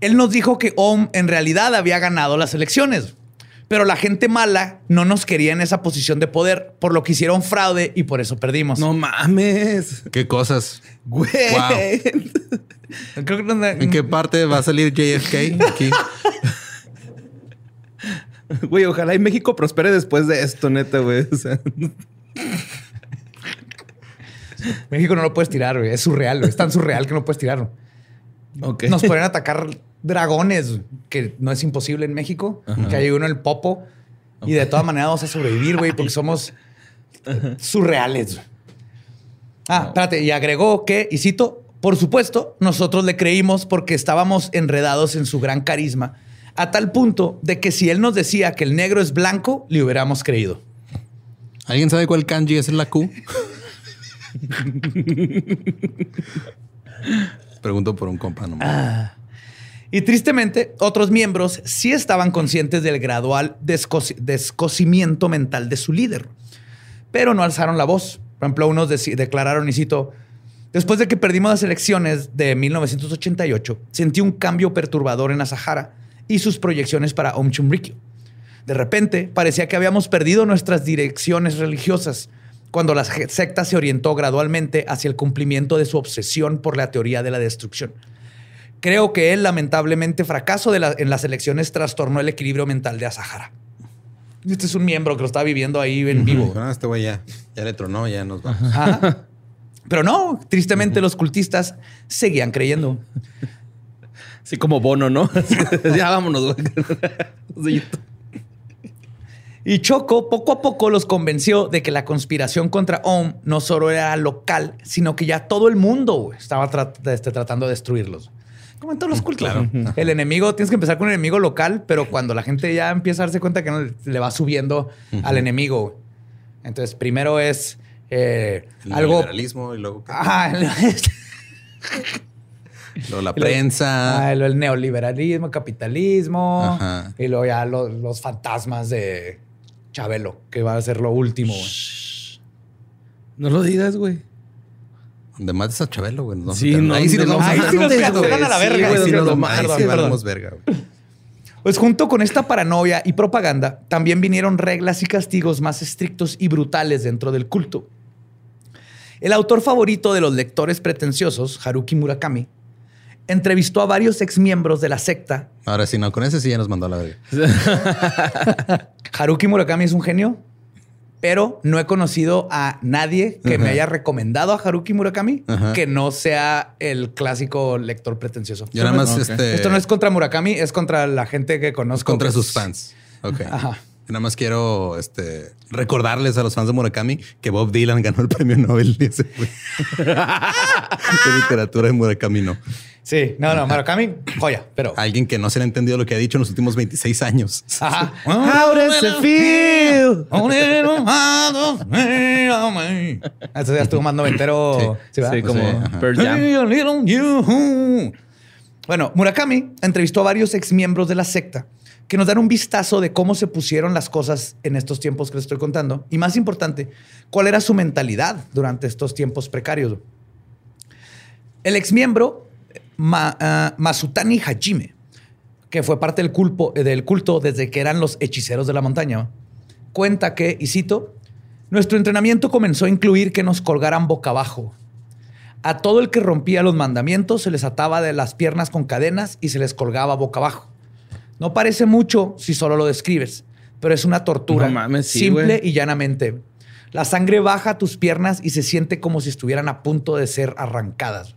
él nos dijo que OM en realidad había ganado las elecciones, pero la gente mala no nos quería en esa posición de poder, por lo que hicieron fraude y por eso perdimos. No mames. ¿Qué cosas? Güey. ¿En qué parte va a salir JFK aquí? Güey, ojalá y México prospere después de esto, neta, güey. México no lo puedes tirar, güey. Es surreal, Es tan surreal que no puedes tirarlo. Nos pueden atacar dragones, que no es imposible en México, que hay uno en el popo. Y de todas maneras vamos a sobrevivir, güey, porque somos surreales. Ah, espérate, y agregó que, y cito, por supuesto, nosotros le creímos porque estábamos enredados en su gran carisma, a tal punto de que si él nos decía que el negro es blanco, le hubiéramos creído. ¿Alguien sabe cuál kanji es la Q? Pregunto por un compa nomás. Ah. Y tristemente, otros miembros sí estaban conscientes del gradual descosimiento mental de su líder, pero no alzaron la voz. Por ejemplo, unos declararon, y cito, después de que perdimos las elecciones de 1988, sentí un cambio perturbador en Asahara y sus proyecciones para Om Chumrikyo. De repente, parecía que habíamos perdido nuestras direcciones religiosas cuando la secta se orientó gradualmente hacia el cumplimiento de su obsesión por la teoría de la destrucción. Creo que el lamentablemente fracaso en las elecciones trastornó el equilibrio mental de Asahara. Este es un miembro que lo está viviendo ahí en vivo. Ah, este güey ya, ya le tronó, ya nos vamos. Pero no, tristemente los cultistas seguían creyendo. Así como Bono, ¿no? ya vámonos, güey. Y Choco poco a poco los convenció de que la conspiración contra Om no solo era local, sino que ya todo el mundo estaba este, tratando de destruirlos. Como en todos los cultos. El enemigo, tienes que empezar con un enemigo local, pero cuando la gente ya empieza a darse cuenta que no, le va subiendo al enemigo. Entonces, primero es eh, el algo. Liberalismo y luego. luego la prensa. Ah, el neoliberalismo, capitalismo. Y luego ya los fantasmas de Chabelo, que va a ser lo último. No lo digas, güey. Donde mates a Chabelo, güey. sí, no, ahí sí nos vamos a la verga. Sí, nos verga, Pues junto con esta paranoia y propaganda, también vinieron reglas y castigos más estrictos y brutales dentro del culto. El autor favorito de los lectores pretenciosos, Haruki Murakami, entrevistó a varios exmiembros de la secta. Ahora sí, no, con ese sí ya nos mandó a la verga. Haruki Murakami es un genio, pero no he conocido a nadie que me haya recomendado a Haruki Murakami que no sea el clásico lector pretencioso. Yo nada más este... Esto no es contra Murakami, es contra la gente que conozco. Contra sus fans. Ok. Nada más quiero este, recordarles a los fans de Murakami que Bob Dylan ganó el premio Nobel de literatura de Murakami no. Sí, no, no, Murakami, joya, pero. Alguien que no se le ha entendido lo que ha dicho en los últimos 26 años. Ajá. How does it feel? Eso ya estuvo más noventero. Sí, sí, como Bueno, Murakami entrevistó a varios exmiembros de la secta que nos dan un vistazo de cómo se pusieron las cosas en estos tiempos que les estoy contando. Y más importante, cuál era su mentalidad durante estos tiempos precarios. El exmiembro Ma, uh, Masutani Hajime, que fue parte del, culpo, del culto desde que eran los hechiceros de la montaña, cuenta que, y cito, nuestro entrenamiento comenzó a incluir que nos colgaran boca abajo. A todo el que rompía los mandamientos se les ataba de las piernas con cadenas y se les colgaba boca abajo. No parece mucho si solo lo describes, pero es una tortura simple y llanamente. La sangre baja a tus piernas y se siente como si estuvieran a punto de ser arrancadas.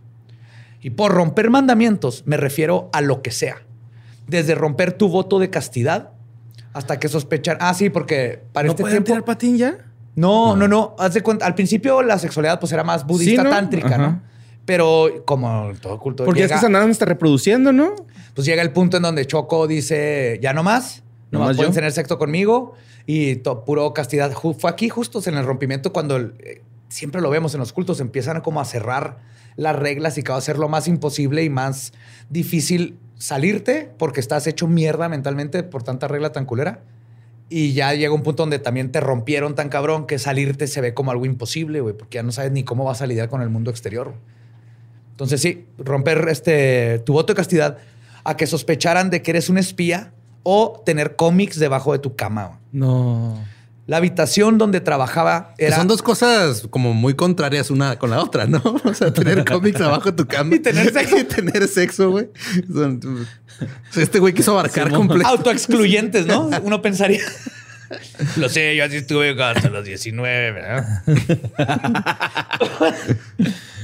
Y por romper mandamientos me refiero a lo que sea. Desde romper tu voto de castidad hasta que sospechar. Ah, sí, porque para ¿No este tiempo. tirar patín ya? No, no, no, Haz de cuenta. Al principio la sexualidad pues era más budista tántrica, ¿no? Pero como todo culto. Porque llega, es que se está reproduciendo, ¿no? Pues llega el punto en donde Choco dice: Ya no más, no, más pueden tener sexo conmigo y puro castidad. Fue aquí justo en el rompimiento cuando eh, siempre lo vemos en los cultos, empiezan como a cerrar las reglas y que va a ser lo más imposible y más difícil salirte porque estás hecho mierda mentalmente por tanta regla tan culera. Y ya llega un punto donde también te rompieron tan cabrón que salirte se ve como algo imposible, güey, porque ya no sabes ni cómo vas a lidiar con el mundo exterior. Entonces, sí, romper este, tu voto de castidad a que sospecharan de que eres un espía o tener cómics debajo de tu cama. No. La habitación donde trabajaba era. son dos cosas como muy contrarias una con la otra, ¿no? O sea, tener cómics abajo de tu cama y tener sexo. y tener sexo, güey. Este güey quiso abarcar completo. Autoexcluyentes, ¿no? Uno pensaría. Lo sé, yo así estuve hasta los 19, ¿verdad?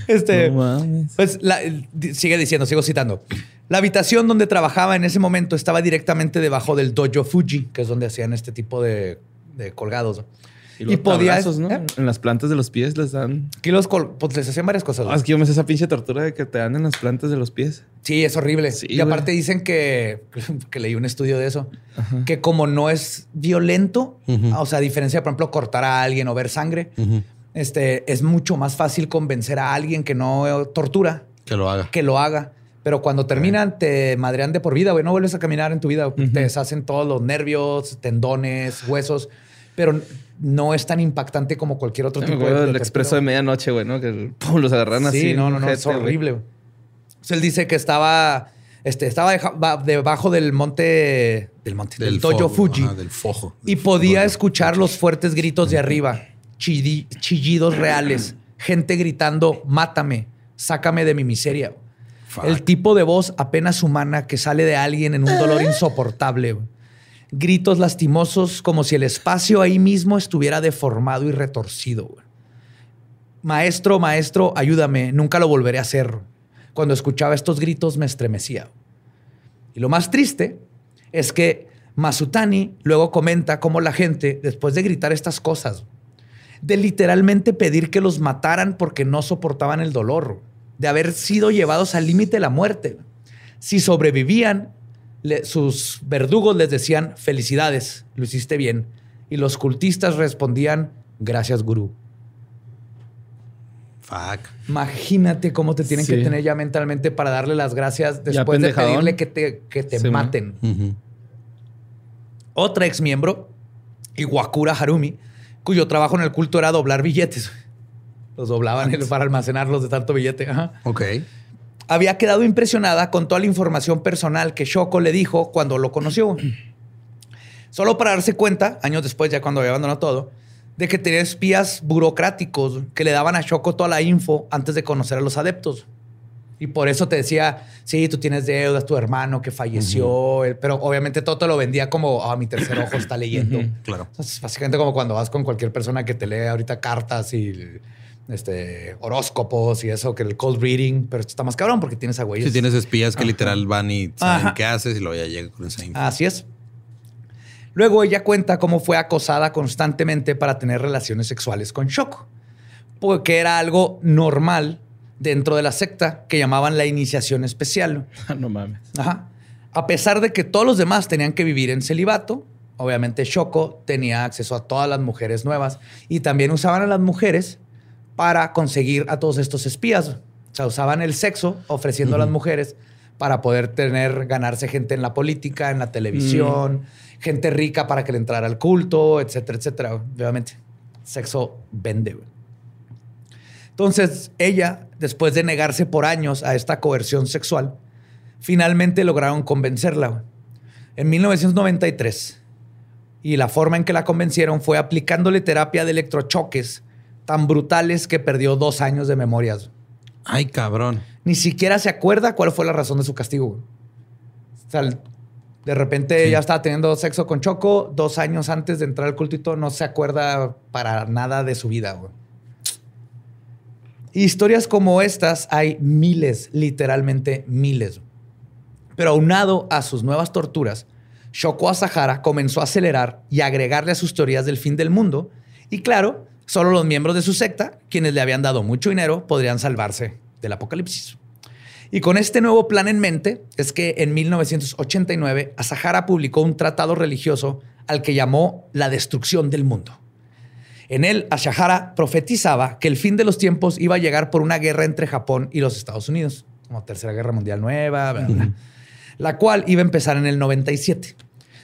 este, pues sigue diciendo, sigo citando. La habitación donde trabajaba en ese momento estaba directamente debajo del dojo Fuji, que es donde hacían este tipo de de colgados. Y, podías, ¿no? ¿eh? En las plantas de los pies les dan. Aquí los pues les hacían varias cosas. Ah, es que yo me sé esa pinche tortura de que te dan en las plantas de los pies. Sí, es horrible. y aparte dicen que, que leí un estudio de eso, que como no es violento, o sea, a diferencia, por ejemplo, cortar a alguien o ver sangre, este, es mucho más fácil convencer a alguien que no tortura. Que lo haga. Que lo haga. Pero cuando terminan, te madrean de por vida, güey. No vuelves a caminar en tu vida. Te deshacen todos los nervios, tendones, huesos. Pero no es tan impactante como cualquier otro tipo de. El expreso de medianoche, güey, ¿no? Que los agarran así. Sí, no, no, no. es horrible, güey. él dice que estaba. Este, estaba debajo del monte. Del monte. Del, Toyo Fuji. del fojo. Y podía escuchar los fuertes gritos de arriba. chillidos reales. Gente gritando: Mátame, sácame de mi miseria. El tipo de voz apenas humana que sale de alguien en un dolor insoportable. Gritos lastimosos como si el espacio ahí mismo estuviera deformado y retorcido. Maestro, maestro, ayúdame, nunca lo volveré a hacer. Cuando escuchaba estos gritos me estremecía. Y lo más triste es que Masutani luego comenta cómo la gente, después de gritar estas cosas, de literalmente pedir que los mataran porque no soportaban el dolor de haber sido llevados al límite de la muerte. Si sobrevivían, sus verdugos les decían, felicidades, lo hiciste bien. Y los cultistas respondían, gracias, gurú. Fuck. Imagínate cómo te tienen que tener ya mentalmente para darle las gracias después de pedirle que te, que te maten. Otra ex miembro, Iwakura Harumi, cuyo trabajo en el culto era doblar billetes. Los doblaban para almacenarlos de tanto billete. Ok. Había quedado impresionada con toda la información personal que Shoko le dijo cuando lo conoció. Solo para darse cuenta, años después, ya cuando había abandonado todo, de que tenía espías burocráticos que le daban a Shoko toda la info antes de conocer a los adeptos. Y por eso te decía, sí, tú tienes deudas, tu hermano que falleció, pero obviamente todo te lo vendía como, ah, mi tercer ojo está leyendo. Claro. Es básicamente como cuando vas con cualquier persona que te lee ahorita cartas y este, horóscopos y eso, que el cold reading, pero esto está más cabrón porque tienes a güeyes. Si tienes espías que literal van y saben qué haces y luego ya llega con esa info. Así es. Luego ella cuenta cómo fue acosada constantemente para tener relaciones sexuales con Shoko, porque era algo normal dentro de la secta que llamaban la iniciación especial. no mames. Ajá. A pesar de que todos los demás tenían que vivir en celibato, obviamente Shoko tenía acceso a todas las mujeres nuevas y también usaban a las mujeres para conseguir a todos estos espías. O sea, usaban el sexo ofreciendo a las mujeres para poder tener, ganarse gente en la política, en la televisión, mm. gente rica para que le entrara al culto, etcétera, etcétera. Obviamente, sexo vende. Entonces, ella, después de negarse por años a esta coerción sexual, finalmente lograron convencerla. En 1993, y la forma en que la convencieron fue aplicándole terapia de electrochoques tan brutales que perdió dos años de memorias. Ay, cabrón. Ni siquiera se acuerda cuál fue la razón de su castigo. O sea, de repente ya estaba teniendo sexo con Choco dos años antes de entrar al cultito. No se acuerda para nada de su vida. Historias como estas hay miles, literalmente miles. Pero aunado a sus nuevas torturas, Shoko Asahara comenzó a acelerar y agregarle a sus teorías del fin del mundo. Y claro, solo los miembros de su secta, quienes le habían dado mucho dinero, podrían salvarse del apocalipsis. Y con este nuevo plan en mente es que en 1989 Asahara publicó un tratado religioso al que llamó La destrucción del mundo. En él, Asahara profetizaba que el fin de los tiempos iba a llegar por una guerra entre Japón y los Estados Unidos, como Tercera Guerra Mundial Nueva, la cual iba a empezar en el 97.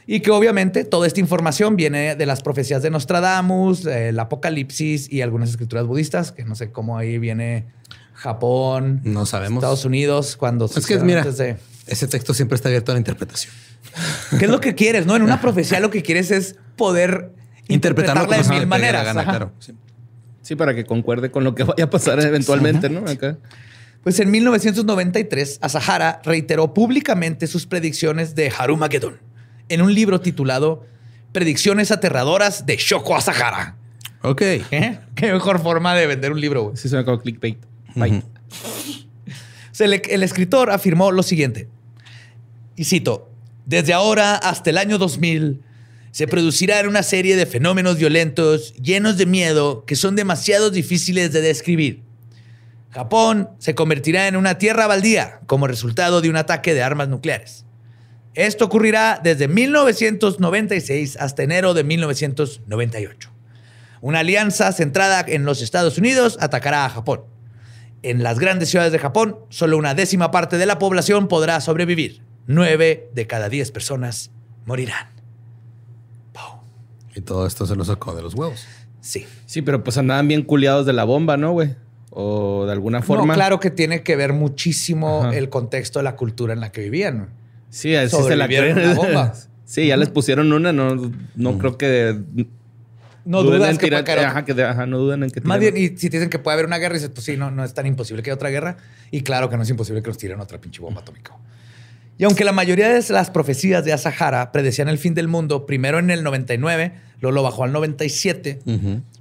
Y que obviamente toda esta información viene de las profecías de Nostradamus, el Apocalipsis y algunas escrituras budistas, que no sé cómo ahí viene Japón, no sabemos. Estados Unidos, cuando es que mira, ese texto siempre está abierto a la interpretación. ¿Qué es lo que quieres? No, en una profecía lo que quieres es poder interpretarlo de mil maneras. claro. Sí. para que concuerde con lo que vaya a pasar eventualmente, ¿no? Acá. Pues en 1993, Asahara reiteró públicamente sus predicciones de Harumagedon en un libro titulado Predicciones aterradoras de Shoko Asahara. Ok. ¿Eh? Qué mejor forma de vender un libro. Sí, suena como clickbait. el, escritor afirmó lo siguiente, y cito, desde ahora hasta el año 2000 se producirá una serie de fenómenos violentos llenos de miedo que son demasiado difíciles de describir. Japón se convertirá en una tierra baldía como resultado de un ataque de armas nucleares. Esto ocurrirá desde 1996 hasta enero de 1998. Una alianza centrada en los Estados Unidos atacará a Japón. En las grandes ciudades de Japón, solo una décima parte de la población podrá sobrevivir. Nueve de cada diez personas morirán. Y todo esto se lo sacó de los huevos. Sí. Sí, pero pues andaban bien culiados de la bomba, ¿no, güey? O de alguna forma. No, claro que tiene que ver muchísimo el contexto de la cultura en la que vivían. Sí, así se la creen. bomba. sí, ya les pusieron una, no, no creo que no dudas que, ajá, que ajá, no dudan en que Más bien, y si te dicen que puede haber una guerra, dices, pues sí, no, no es tan imposible que haya otra guerra. Y claro que no es imposible que nos tiren otra pinche bomba atómica. Y aunque la mayoría de las profecías de Asahara predecían el fin del mundo, primero en el 99, luego lo bajó al 97,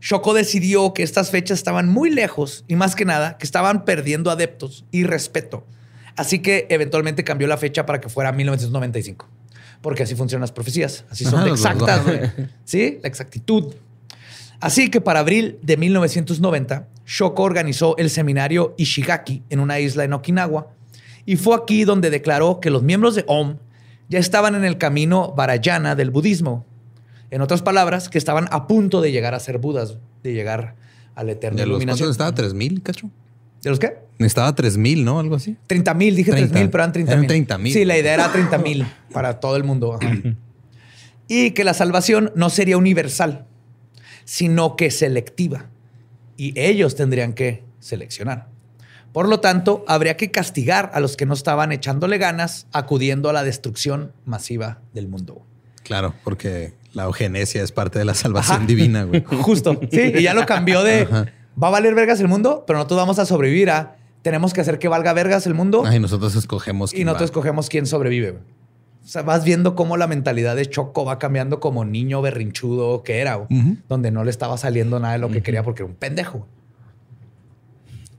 Shoko decidió que estas fechas estaban muy lejos y más que nada que estaban perdiendo adeptos y respeto. Así que eventualmente cambió la fecha para que fuera 1995. Porque así funcionan las profecías. Así son exactas. sí, la exactitud. Así que para abril de 1990, Shoko organizó el seminario Ishigaki en una isla en Okinawa y fue aquí donde declaró que los miembros de OM ya estaban en el camino Varayana del budismo. En otras palabras, que estaban a punto de llegar a ser budas, de llegar a la eterna ¿De los iluminación. estaba 3000, cacho? ¿De los qué? Estaba 3000, ¿no? Algo así. 30.000, dije 30.000, pero eran 30.000. 30 sí, la idea era 30.000 para todo el mundo. y que la salvación no sería universal, sino que selectiva. Y ellos tendrían que seleccionar. Por lo tanto, habría que castigar a los que no estaban echándole ganas, acudiendo a la destrucción masiva del mundo. Claro, porque la eugenesia es parte de la salvación divina, güey. Justo. Sí, y ya lo cambió de va a valer vergas el mundo, pero nosotros vamos a sobrevivir a tenemos que hacer que valga vergas el mundo. y nosotros escogemos quién Y nosotros escogemos quién sobrevive. O sea, vas viendo cómo la mentalidad de Choco va cambiando como niño berrinchudo que era, donde no le estaba saliendo nada de lo que quería porque era un pendejo.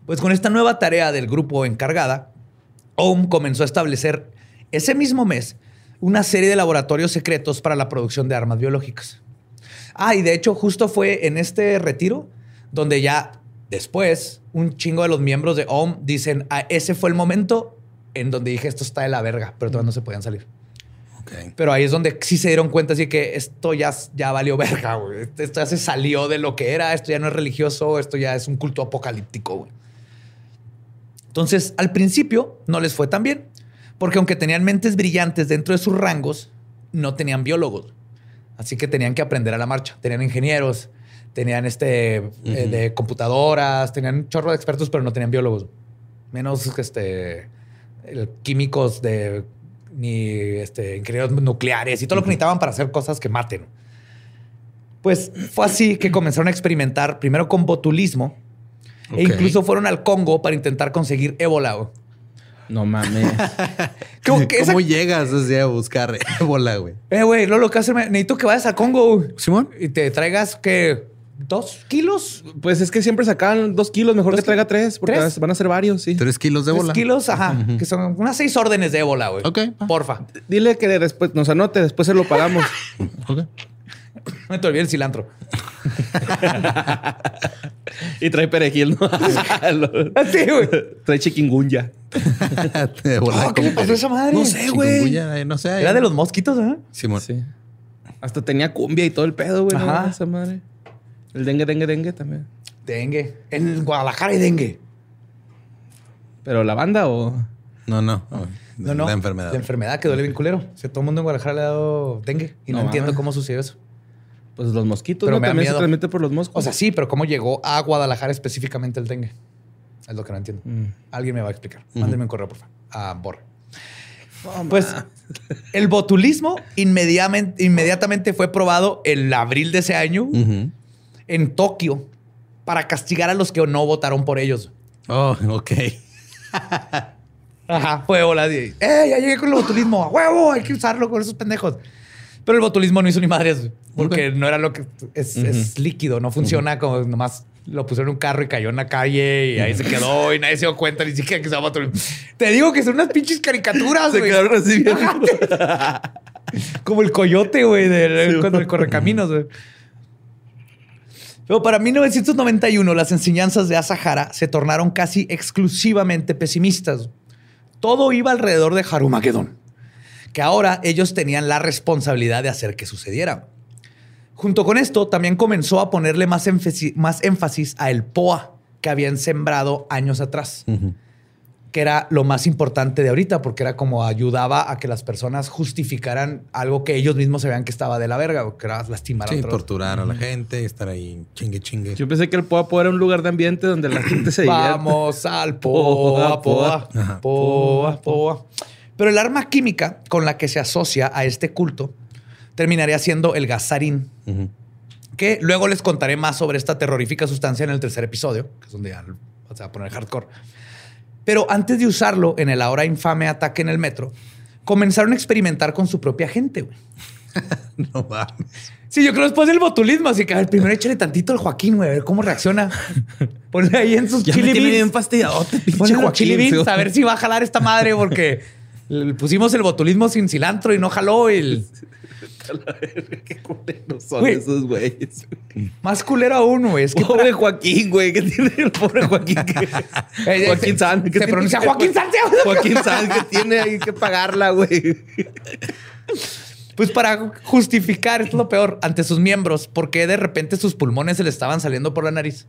Pues con esta nueva tarea del grupo encargada, OM comenzó a establecer ese mismo mes una serie de laboratorios secretos para la producción de armas biológicas. Ah, y de hecho justo fue en este retiro donde ya después un chingo de los miembros de OM dicen, ah, ese fue el momento en donde dije, esto está de la verga, pero todavía no se podían salir. Pero ahí es donde sí se dieron cuenta, así que esto ya, ya valió verga, güey. Esto ya se salió de lo que era, esto ya no es religioso, esto ya es un culto apocalíptico, güey. Entonces, al principio no les fue tan bien, porque aunque tenían mentes brillantes dentro de sus rangos, no tenían biólogos. Así que tenían que aprender a la marcha. Tenían ingenieros, tenían este eh, de computadoras, tenían un chorro de expertos, pero no tenían biólogos. Menos este químicos de ni este, ingenieros nucleares y todo lo que necesitaban para hacer cosas que maten. Pues fue así que comenzaron a experimentar primero con botulismo e incluso fueron al Congo para intentar conseguir ébola. No mames. ¿Cómo, llegas a buscar ébola, güey? Eh, güey, lo que hace, necesito que vayas al Congo, Simón, y te traigas que dos kilos. Pues es que siempre sacan dos kilos, mejor que traiga tres, porque van a ser varios, sí. Tres kilos de ébola. Tres kilos, ajá, que son unas seis órdenes de ébola, güey. Ok. Porfa. Dile que después nos anote, después se lo pagamos. ok. Me te olvidé el cilantro. y trae perejil, ¿no? sí, güey. Trae chiquingunya. oh, ¿Qué le pasó a esa madre? No sé, güey. No sé. Era de los mosquitos, ¿eh? Sí, sí. Hasta tenía cumbia y todo el pedo, güey. Ajá. esa madre. El dengue, dengue, dengue también. Dengue. En Guadalajara hay dengue. ¿Pero la banda o...? No, no. No, no. La enfermedad. La enfermedad que duele bien culero. O todo el mundo en Guadalajara le ha dado dengue y no, entiendo cómo sucedió eso. Pues los mosquitos, pero ¿no? También se transmite por los mosquitos. O sea, sí, pero ¿cómo llegó a Guadalajara específicamente el dengue? Es lo que no entiendo. Mm. Alguien me va a explicar. Mándenme un correo, por favor. A Borre. pues el botulismo inmediatamente, inmediatamente, fue probado en abril de ese año en Tokio para castigar a los que no votaron por ellos. Oh, ok. Ajá, fue hola. ¡Eh, ya llegué con el botulismo! ¡A huevo! Hay que usarlo con esos pendejos. Pero el botulismo no hizo ni madres, porque no era lo que es, líquido, no funciona como nomás lo pusieron en un carro y cayó en la calle y ahí se quedó y nadie se dio cuenta ni siquiera que se llama botulismo. Te digo que son unas pinches caricaturas, Se quedaron así bien. como el coyote, güey, de, cuando el correcaminos, güey. Pero para 1991 las enseñanzas de Asahara se tornaron casi exclusivamente pesimistas. Todo iba alrededor de Harumagedón que ahora ellos tenían la responsabilidad de hacer que sucediera. Junto con esto, también comenzó a ponerle más más énfasis a el POA que habían sembrado años atrás, que era lo más importante de ahorita, porque era como ayudaba a que las personas justificaran algo que ellos mismos se vean que estaba de la verga, o que era lastimar a torturar a la gente, estar ahí chingue chingue. Yo pensé que el POA era un lugar de ambiente donde la gente se Vamos al POA, POA, POA, POA. POA. Pero el arma química con la que se asocia a este culto terminaría siendo el gasarín, que luego les contaré más sobre esta terrorífica sustancia en el tercer episodio, que es donde ya se va a poner hardcore. Pero antes de usarlo en el ahora infame ataque en el metro, comenzaron a experimentar con su propia gente. no mames. Sí, yo creo después del botulismo, así que a ver, primero échale tantito al Joaquín, güey, a ver cómo reacciona. Ponle ahí en sus ya chili beans. Ponle Joaquín, chili beans, a ver si va a jalar esta madre, porque pusimos el botulismo sin cilantro y no jaló el. Qué culeros son esos güeyes. Más culero aún, güey. Es que pobre Joaquín, güey. ¿Qué tiene el pobre Joaquín? Eh, Joaquín San. Se pronuncia Joaquín San. Joaquín San, que tiene ahí que pagarla, güey. Pues para justificar, esto es lo peor, ante sus miembros, porque de repente sus pulmones se le estaban saliendo por la nariz.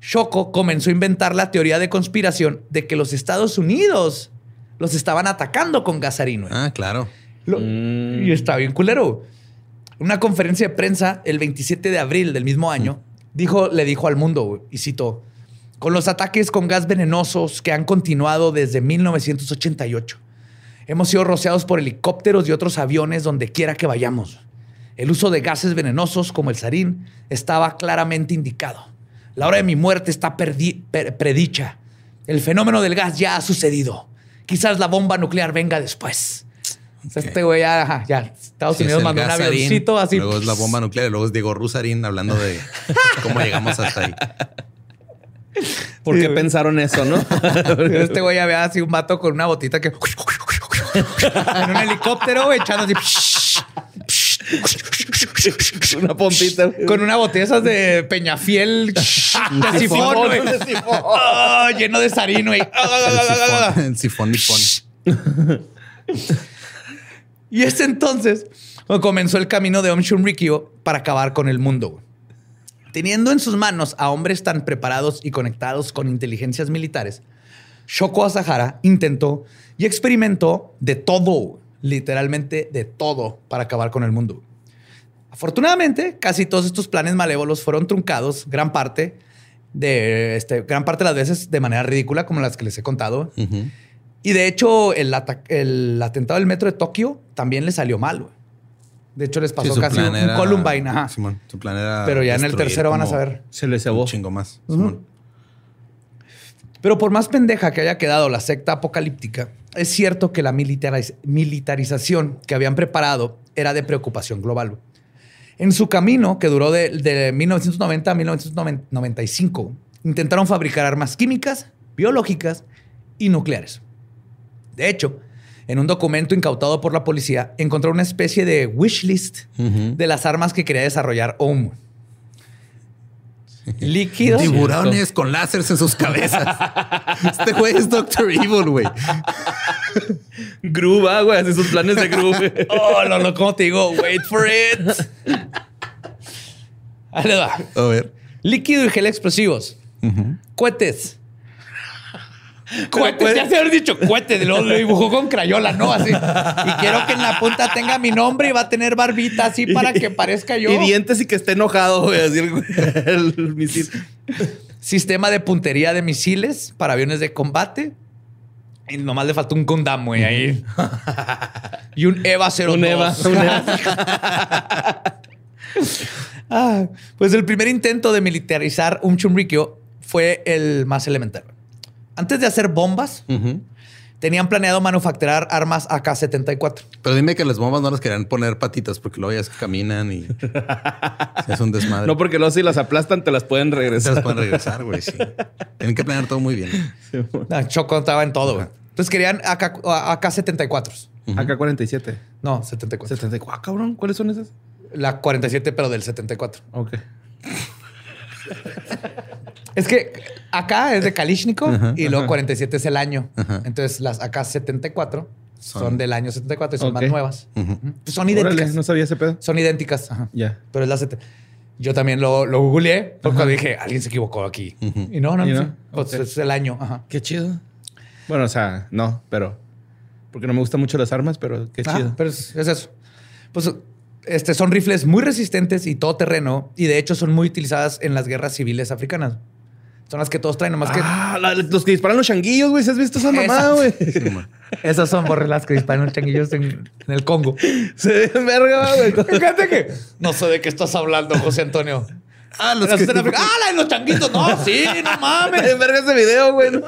Shoko comenzó a inventar la teoría de conspiración de que los Estados Unidos los estaban atacando con gasarino. Ah, claro. Y está bien culero. Una conferencia de prensa el 27 de abril del mismo año dijo, le dijo al mundo, y cito, con los ataques con gas venenosos que han continuado desde 1988. Hemos sido rociados por helicópteros y otros aviones donde quiera que vayamos. El uso de gases venenosos como el sarín estaba claramente indicado. La hora de mi muerte está predicha. El fenómeno del gas ya ha sucedido quizás la bomba nuclear venga después. este güey ya, ya, Estados Unidos mandó un avioncito así. Luego es la bomba nuclear y luego es Diego Rusarín hablando de cómo llegamos hasta ahí. ¿Por qué pensaron eso, no? este güey ya ve así un vato con una botita que en un helicóptero, echando así. Una pompita. Con una botella esas de Peñafiel de sifón, güey. Ah, lleno de sarino, güey. El sifón nipón. Y es entonces cuando comenzó el camino de Om Shunrikyo para acabar con el mundo. güey. Teniendo en sus manos a hombres tan preparados y conectados con inteligencias militares, Shoko Asahara intentó y experimentó de todo, literalmente de todo, para acabar con el mundo. Afortunadamente, casi todos estos planes malévolos fueron truncados, gran parte de este, gran parte de las veces de manera ridícula, como las que les he contado. Y de hecho, el, atentado del metro de Tokio también le salió mal. güey. De hecho, les pasó casi un era- Columbine. ajá. Simón, su plan era Pero ya en el tercero van a saber. Se le cebó. Un chingo más. Pero por más pendeja que haya quedado la secta apocalíptica, es cierto que la militariz- militarización que habían preparado era de preocupación global. En su camino, que duró de, de 1990 a 1995, intentaron fabricar armas químicas, biológicas y nucleares. De hecho, en un documento incautado por la policía, encontró una especie de wish list de las armas que quería desarrollar OM. Líquidos. Tiburones con láseres en sus cabezas. este güey es Doctor Evil, güey. Gru, va, güey. Hace sus planes de Gru. Oh, no, no, ¿cómo te digo? Wait for it. Ahí va. A ver. Líquido y gel explosivos. Cohetes. Cohetes, ya se había dicho cohetes, y luego lo dibujó con crayola, ¿no? Así. Y quiero que en la punta tenga mi nombre y va a tener barbita así para que parezca yo. Y dientes y que esté enojado, güey. Así el, el misil. Sistema de puntería de misiles para aviones de combate. Y nomás le faltó un Gundam, güey, ahí. y un EVA 02. Un Eva. Un Eva. Ah, pues el primer intento de militarizar un Chunrikyo fue el más elemental. Antes de hacer bombas, tenían planeado manufacturar armas AK-74. Pero dime que las bombas no las querían poner patitas porque luego ya es que caminan y es un desmadre. No, porque luego si las aplastan, te las pueden se las regresar. pueden regresar, güey. Sí. Tienen que planear todo muy bien. Ah, Choco estaba en todo. güey. Entonces querían AK, AK-74. AK-47. No, 74. 74. Ah, cabrón. ¿Cuáles son esas? La 47, pero del 74. Ok. Es que acá es de Kalishnikov Ajá, y luego ajá. 47 es el año. Ajá. Entonces las AK-74 son, Son- del año 74 y son Ok. más nuevas. Son idénticas. Órale, no sabía ese pedo. Son idénticas. Ajá. Ya. Pero es la 70. Yo también lo, lo googleé porque dije, alguien se equivocó aquí. Ujú. Y no, no, ¿Y no. no? Pues Ok. es el año. Ajá. Qué chido. Bueno, o sea, no, pero. Porque no me gustan mucho las armas, pero qué Ah, chido. pero es, es eso. Pues este, son rifles muy resistentes y todoterreno y de hecho son muy utilizadas en las guerras civiles africanas. Son las que todos traen, nomás que Ah, la- los que disparan los changuillos, güey. ¿Sí has visto esa mamada, güey? Esas son borre las que disparan los changuillos en, en el Congo. Se ve verga, güey. Fíjate que no sé de qué estás hablando, José Antonio. Ah, los Las que... en África. Ah, la de los changuitos. No, sí, no mames. ve verga ese video, güey. ¿no?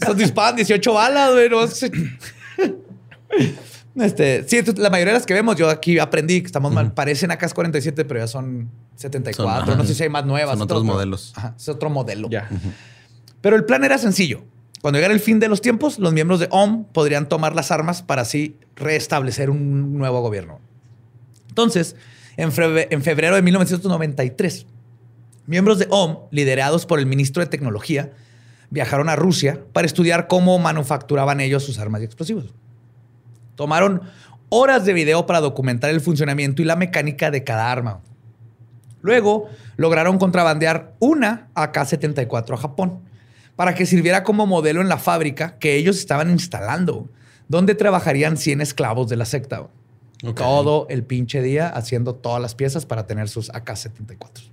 Esos disparan 18 balas, güey. no. Este, sí, la mayoría de las que vemos, yo aquí aprendí que estamos mal. Parecen AK-47, pero ya son 74. Son- no sé si hay más nuevas. Son otro- otros modelos. Ajá, es otro modelo. Ya. Pero el plan era sencillo. Cuando llegara el fin de los tiempos, los miembros de OM podrían tomar las armas para así restablecer un nuevo gobierno. Entonces, en, en febrero de 1993, miembros de OM, liderados por el ministro de Tecnología, viajaron a Rusia para estudiar cómo manufacturaban ellos sus armas y explosivos. Tomaron horas de video para documentar el funcionamiento y la mecánica de cada arma. Luego lograron contrabandear una AK-74 a Japón para que sirviera como modelo en la fábrica que ellos estaban instalando, donde trabajarían 100 esclavos de la secta. Todo el pinche día haciendo todas las piezas para tener sus AK-74.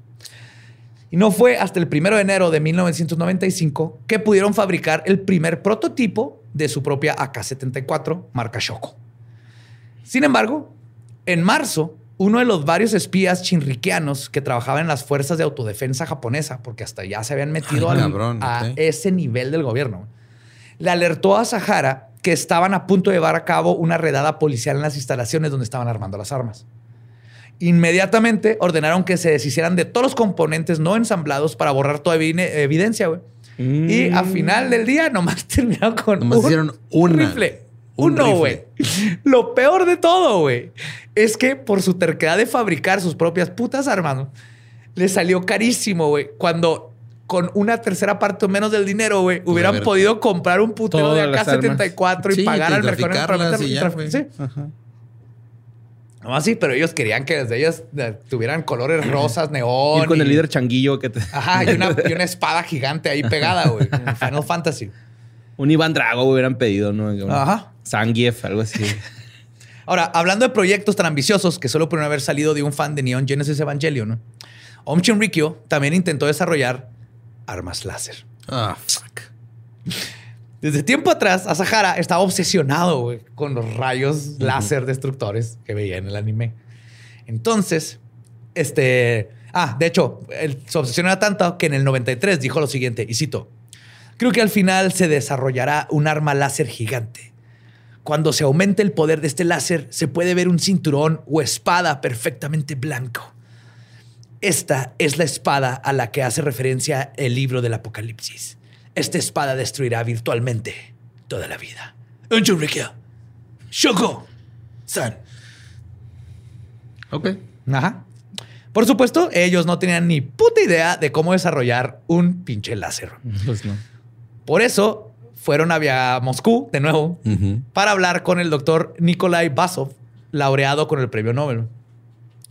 Y no fue hasta el primero de enero de 1995 que pudieron fabricar el primer prototipo de su propia AK-74, marca Shoko. Sin embargo, en marzo, uno de los varios espías chinriquianos que trabajaban en las fuerzas de autodefensa japonesa, porque hasta ya se habían metido Ay, al- cabrón, a ese nivel del gobierno, le alertó a Sahara que estaban a punto de llevar a cabo una redada policial en las instalaciones donde estaban armando las armas. Inmediatamente ordenaron que se deshicieran de todos los componentes no ensamblados para borrar toda evi- evidencia, güey. Y Mm. al final del día nomás terminaron con Nomás un hicieron una. rifle. Uno, güey. Lo peor de todo, güey, es que por su terquedad de fabricar sus propias putas armas, le salió carísimo, güey. Cuando con una tercera parte o menos del dinero, güey, hubieran podido comprar un putero de AK-74 y pagar al mercado. Y ya, sí. Ajá. No así, pero ellos querían que desde ellas eh, tuvieran colores rosas, neón. Y con el líder changuillo que te. Ajá, y una, y una espada gigante ahí pegada, güey. Final Fantasy. Un Iván Drago hubieran pedido, ¿no? Ajá. Zangief, algo así. Ahora, hablando de proyectos tan ambiciosos que solo pudieron haber salido de un fan de Neon Genesis Evangelion, ¿no? Om Shinrikyo también intentó desarrollar armas láser. Ah, fuck. Desde tiempo atrás, Asahara estaba obsesionado con los rayos láser destructores que veía en el anime. Entonces, este. Ah, de hecho, su obsesión era tanto que en el 93 dijo lo siguiente, y cito: Creo que al final se desarrollará un arma láser gigante. Cuando se aumente el poder de este láser, se puede ver un cinturón o espada perfectamente blanco. Esta es la espada a la que hace referencia el libro del Apocalipsis. Esta espada destruirá virtualmente toda la vida. Shoko. San. Ok. Ajá. Por supuesto, ellos no tenían ni puta idea de cómo desarrollar un pinche láser. Pues no. Por eso fueron a Moscú de nuevo para hablar con el doctor Nikolai Basov, laureado con el premio Nobel.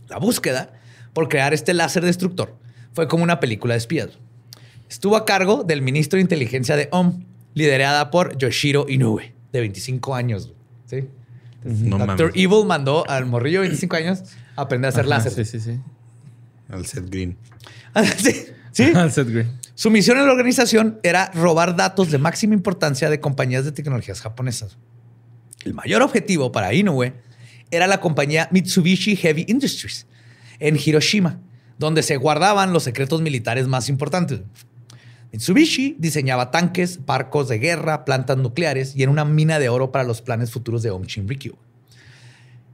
La búsqueda por crear este láser destructor fue como una película de espías. Estuvo a cargo del ministro de inteligencia de OM, liderada por Yoshiro Inoue, de 25 años. ¿sí? Doctor Evil mandó al morrillo de 25 años a aprender a hacer láser. Sí, sí, sí. Al Seth Green. sí. ¿Sí? Al Seth Green. Su misión en la organización era robar datos de máxima importancia de compañías de tecnologías japonesas. El mayor objetivo para Inoue era la compañía Mitsubishi Heavy Industries, en Hiroshima, donde se guardaban los secretos militares más importantes. Mitsubishi diseñaba tanques, barcos de guerra, plantas nucleares y en una mina de oro para los planes futuros de Om Shinrikyo.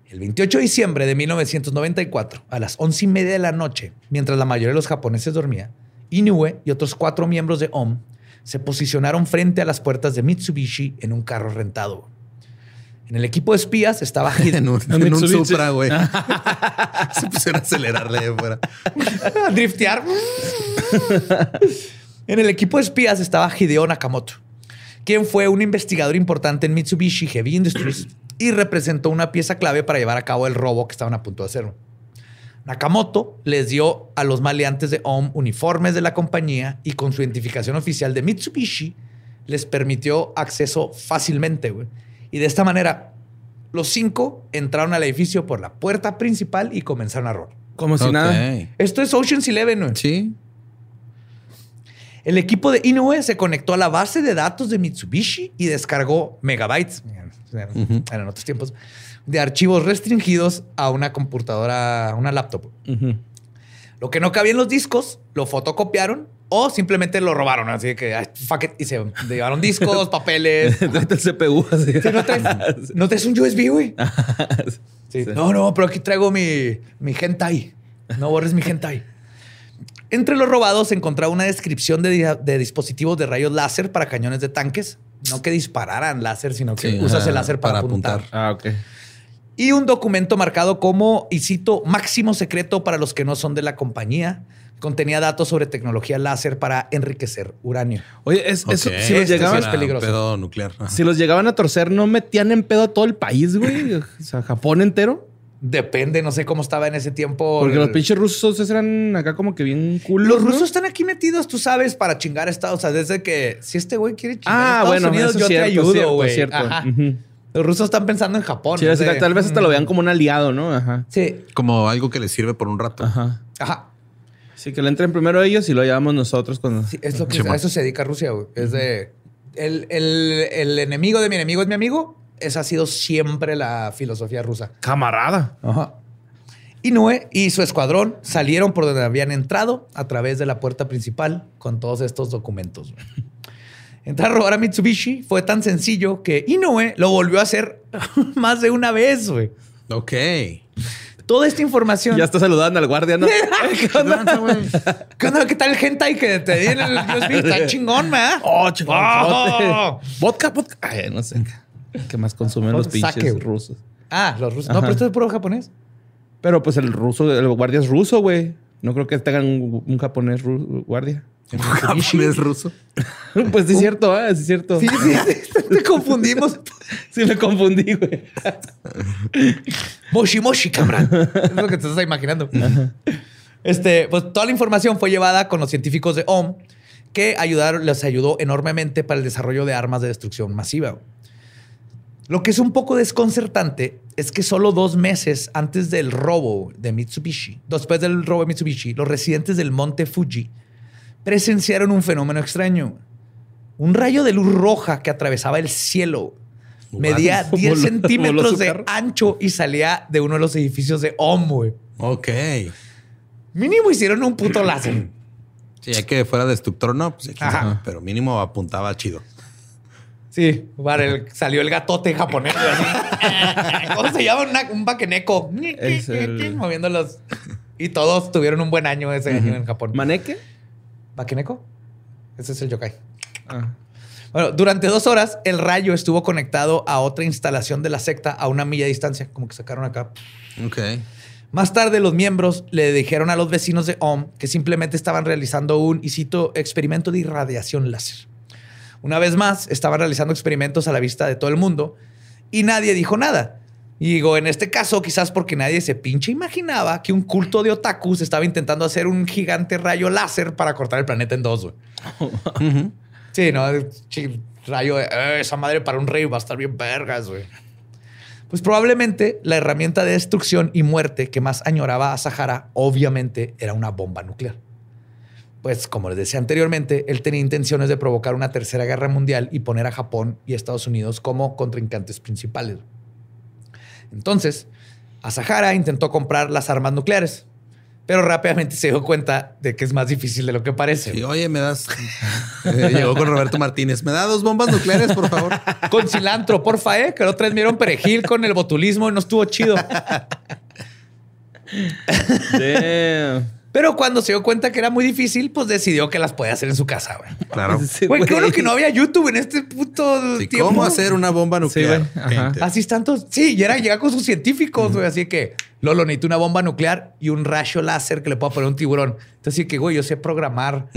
El 28 de diciembre de 1994, a las once y media de la noche, mientras la mayoría de los japoneses dormía, Inoue y otros cuatro miembros de OM se posicionaron frente a las puertas de Mitsubishi en un carro rentado. En el equipo de espías estaba en un, en un Supra, güey. Se pusieron a acelerarle de fuera. a driftear. En el equipo de espías estaba Hideo Nakamoto, quien fue un investigador importante en Mitsubishi Heavy Industries y representó una pieza clave para llevar a cabo el robo que estaban a punto de hacer. Nakamoto les dio a los maleantes de OM uniformes de la compañía y con su identificación oficial de Mitsubishi les permitió acceso fácilmente, güey y de esta manera, los cinco entraron al edificio por la puerta principal y comenzaron a robar. Como si nada. Esto es Ocean's Eleven, ¿no? Sí. El equipo de Inoue se conectó a la base de datos de Mitsubishi y descargó megabytes, eran otros tiempos, de archivos restringidos a una computadora, a una laptop. Lo que no cabía en los discos, lo fotocopiaron o simplemente lo robaron, así que fuck it, y se llevaron discos, papeles. el CPU. Así. no, traes, un USB, güey. No, no, pero aquí traigo mi, mi hentai. No borres mi hentai. Entre los robados se encontraba una descripción de, dispositivos de rayos láser para cañones de tanques. No que dispararan láser, sino que usas el láser para, apuntar. Ah, ok. Y un documento marcado como, y cito, máximo secreto para los que no son de la compañía contenía datos sobre tecnología láser para enriquecer uranio. Oye, eso, si los este llegaban... peligroso. Pedo nuclear. Si los llegaban a torcer, ¿no metían en pedo a todo el país, güey? O sea, Japón entero. Depende, no sé cómo estaba en ese tiempo. Porque los pinches rusos eran acá como que bien cool. Los rusos están aquí metidos, tú sabes, para chingar a Estados Unidos. O sea, desde que si este güey quiere chingar a ah, Estados Unidos, yo te ayudo, güey. Los rusos están pensando en Japón. Sí, tal vez hasta lo vean como un aliado, ¿no? Ajá. Sí. Como algo que les sirve por un rato. Ajá. Ajá. Sí, que le entren primero ellos y lo llevamos nosotros cuando. Sí, es lo que a eso se dedica Rusia, güey. Es de. El, el, enemigo de mi enemigo es mi amigo. Esa ha sido siempre la filosofía rusa. Camarada. Ajá. Inoue y su escuadrón salieron por donde habían entrado a través de la puerta principal con todos estos documentos. Entrar a robar a Mitsubishi fue tan sencillo que Inoue lo volvió a hacer más de una vez, güey. Ok toda esta información. Ya está saludando al guardia, ¿no? ¿Qué onda? ¿Qué onda? ¿Qué tal gente ahí que te el USB? Está chingón, ¿verdad? Oh, chingón. Oh. Vodka, vodka. Ay, no sé. ¿Qué más consumen los pinches rusos? Ah, los rusos. No, pero esto es puro japonés. Pero pues el ruso, el guardia es ruso, güey. No creo que tengan un, japonés guardia. ¿Un japonés ruso? pues sí es cierto, ¿eh? Sí es cierto. Sí, sí, sí. Te confundimos. sí me confundí, güey. moshi moshi, cabrón. Es lo que te estás imaginando. Este, pues toda la información fue llevada con los científicos de OM que ayudaron, les ayudó enormemente para el desarrollo de armas de destrucción masiva. Lo que es un poco desconcertante es que solo dos meses antes del robo de Mitsubishi, después del robo de Mitsubishi, los residentes del monte Fuji presenciaron un fenómeno extraño. Un rayo de luz roja que atravesaba el cielo. Medía 10 centímetros de ancho y salía de uno de los edificios de OM, Ok. Mínimo hicieron un puto láser. Sí, ya que fuera destructor, no, pues pero mínimo apuntaba chido. Sí, salió el gatote japonés. ¿Cómo se llama? un baqueneco. Moviéndolos. Y todos tuvieron un buen año ese año en Japón. ¿Maneque? ¿Baqueneco? Ese es el yokai. Ah. Bueno, durante dos horas el rayo estuvo conectado a otra instalación de la secta a una milla de distancia, como que sacaron acá. Ok. Más tarde, los miembros le dijeron a los vecinos de OM que simplemente estaban realizando un, y cito, experimento de irradiación láser. Una vez más, estaban realizando experimentos a la vista de todo el mundo y nadie dijo nada. Y digo, en este caso, quizás porque nadie se pinche imaginaba que un culto de otakus estaba intentando hacer un gigante rayo láser para cortar el planeta en dos. Sí, no, rayo, de, eh, esa madre para un rey va a estar bien vergas, güey. Pues probablemente la herramienta de destrucción y muerte que más añoraba a Sahara, obviamente, era una bomba nuclear. Pues como les decía anteriormente, él tenía intenciones de provocar una tercera guerra mundial y poner a Japón y Estados Unidos como contrincantes principales. Entonces, Asahara intentó comprar las armas nucleares, pero rápidamente se dio cuenta de que es más difícil de lo que parece. Y oye, me das. Eh, llegó con Roberto Martínez. Me da dos bombas nucleares, por favor. Con cilantro, porfa, eh. Que otra vez me perejil con el botulismo y no estuvo chido. Pero cuando se dio cuenta que era muy difícil, pues decidió que las podía hacer en su casa, güey. Claro. Güey, qué bueno que no había YouTube en este puto tiempo. ¿Cómo hacer una bomba nuclear? Así tantos. Sí, y era llegar con sus científicos, güey. Así que, Lolo, necesito una bomba nuclear y un rayo láser que le pueda poner un tiburón. Entonces, sí que, güey, yo sé programar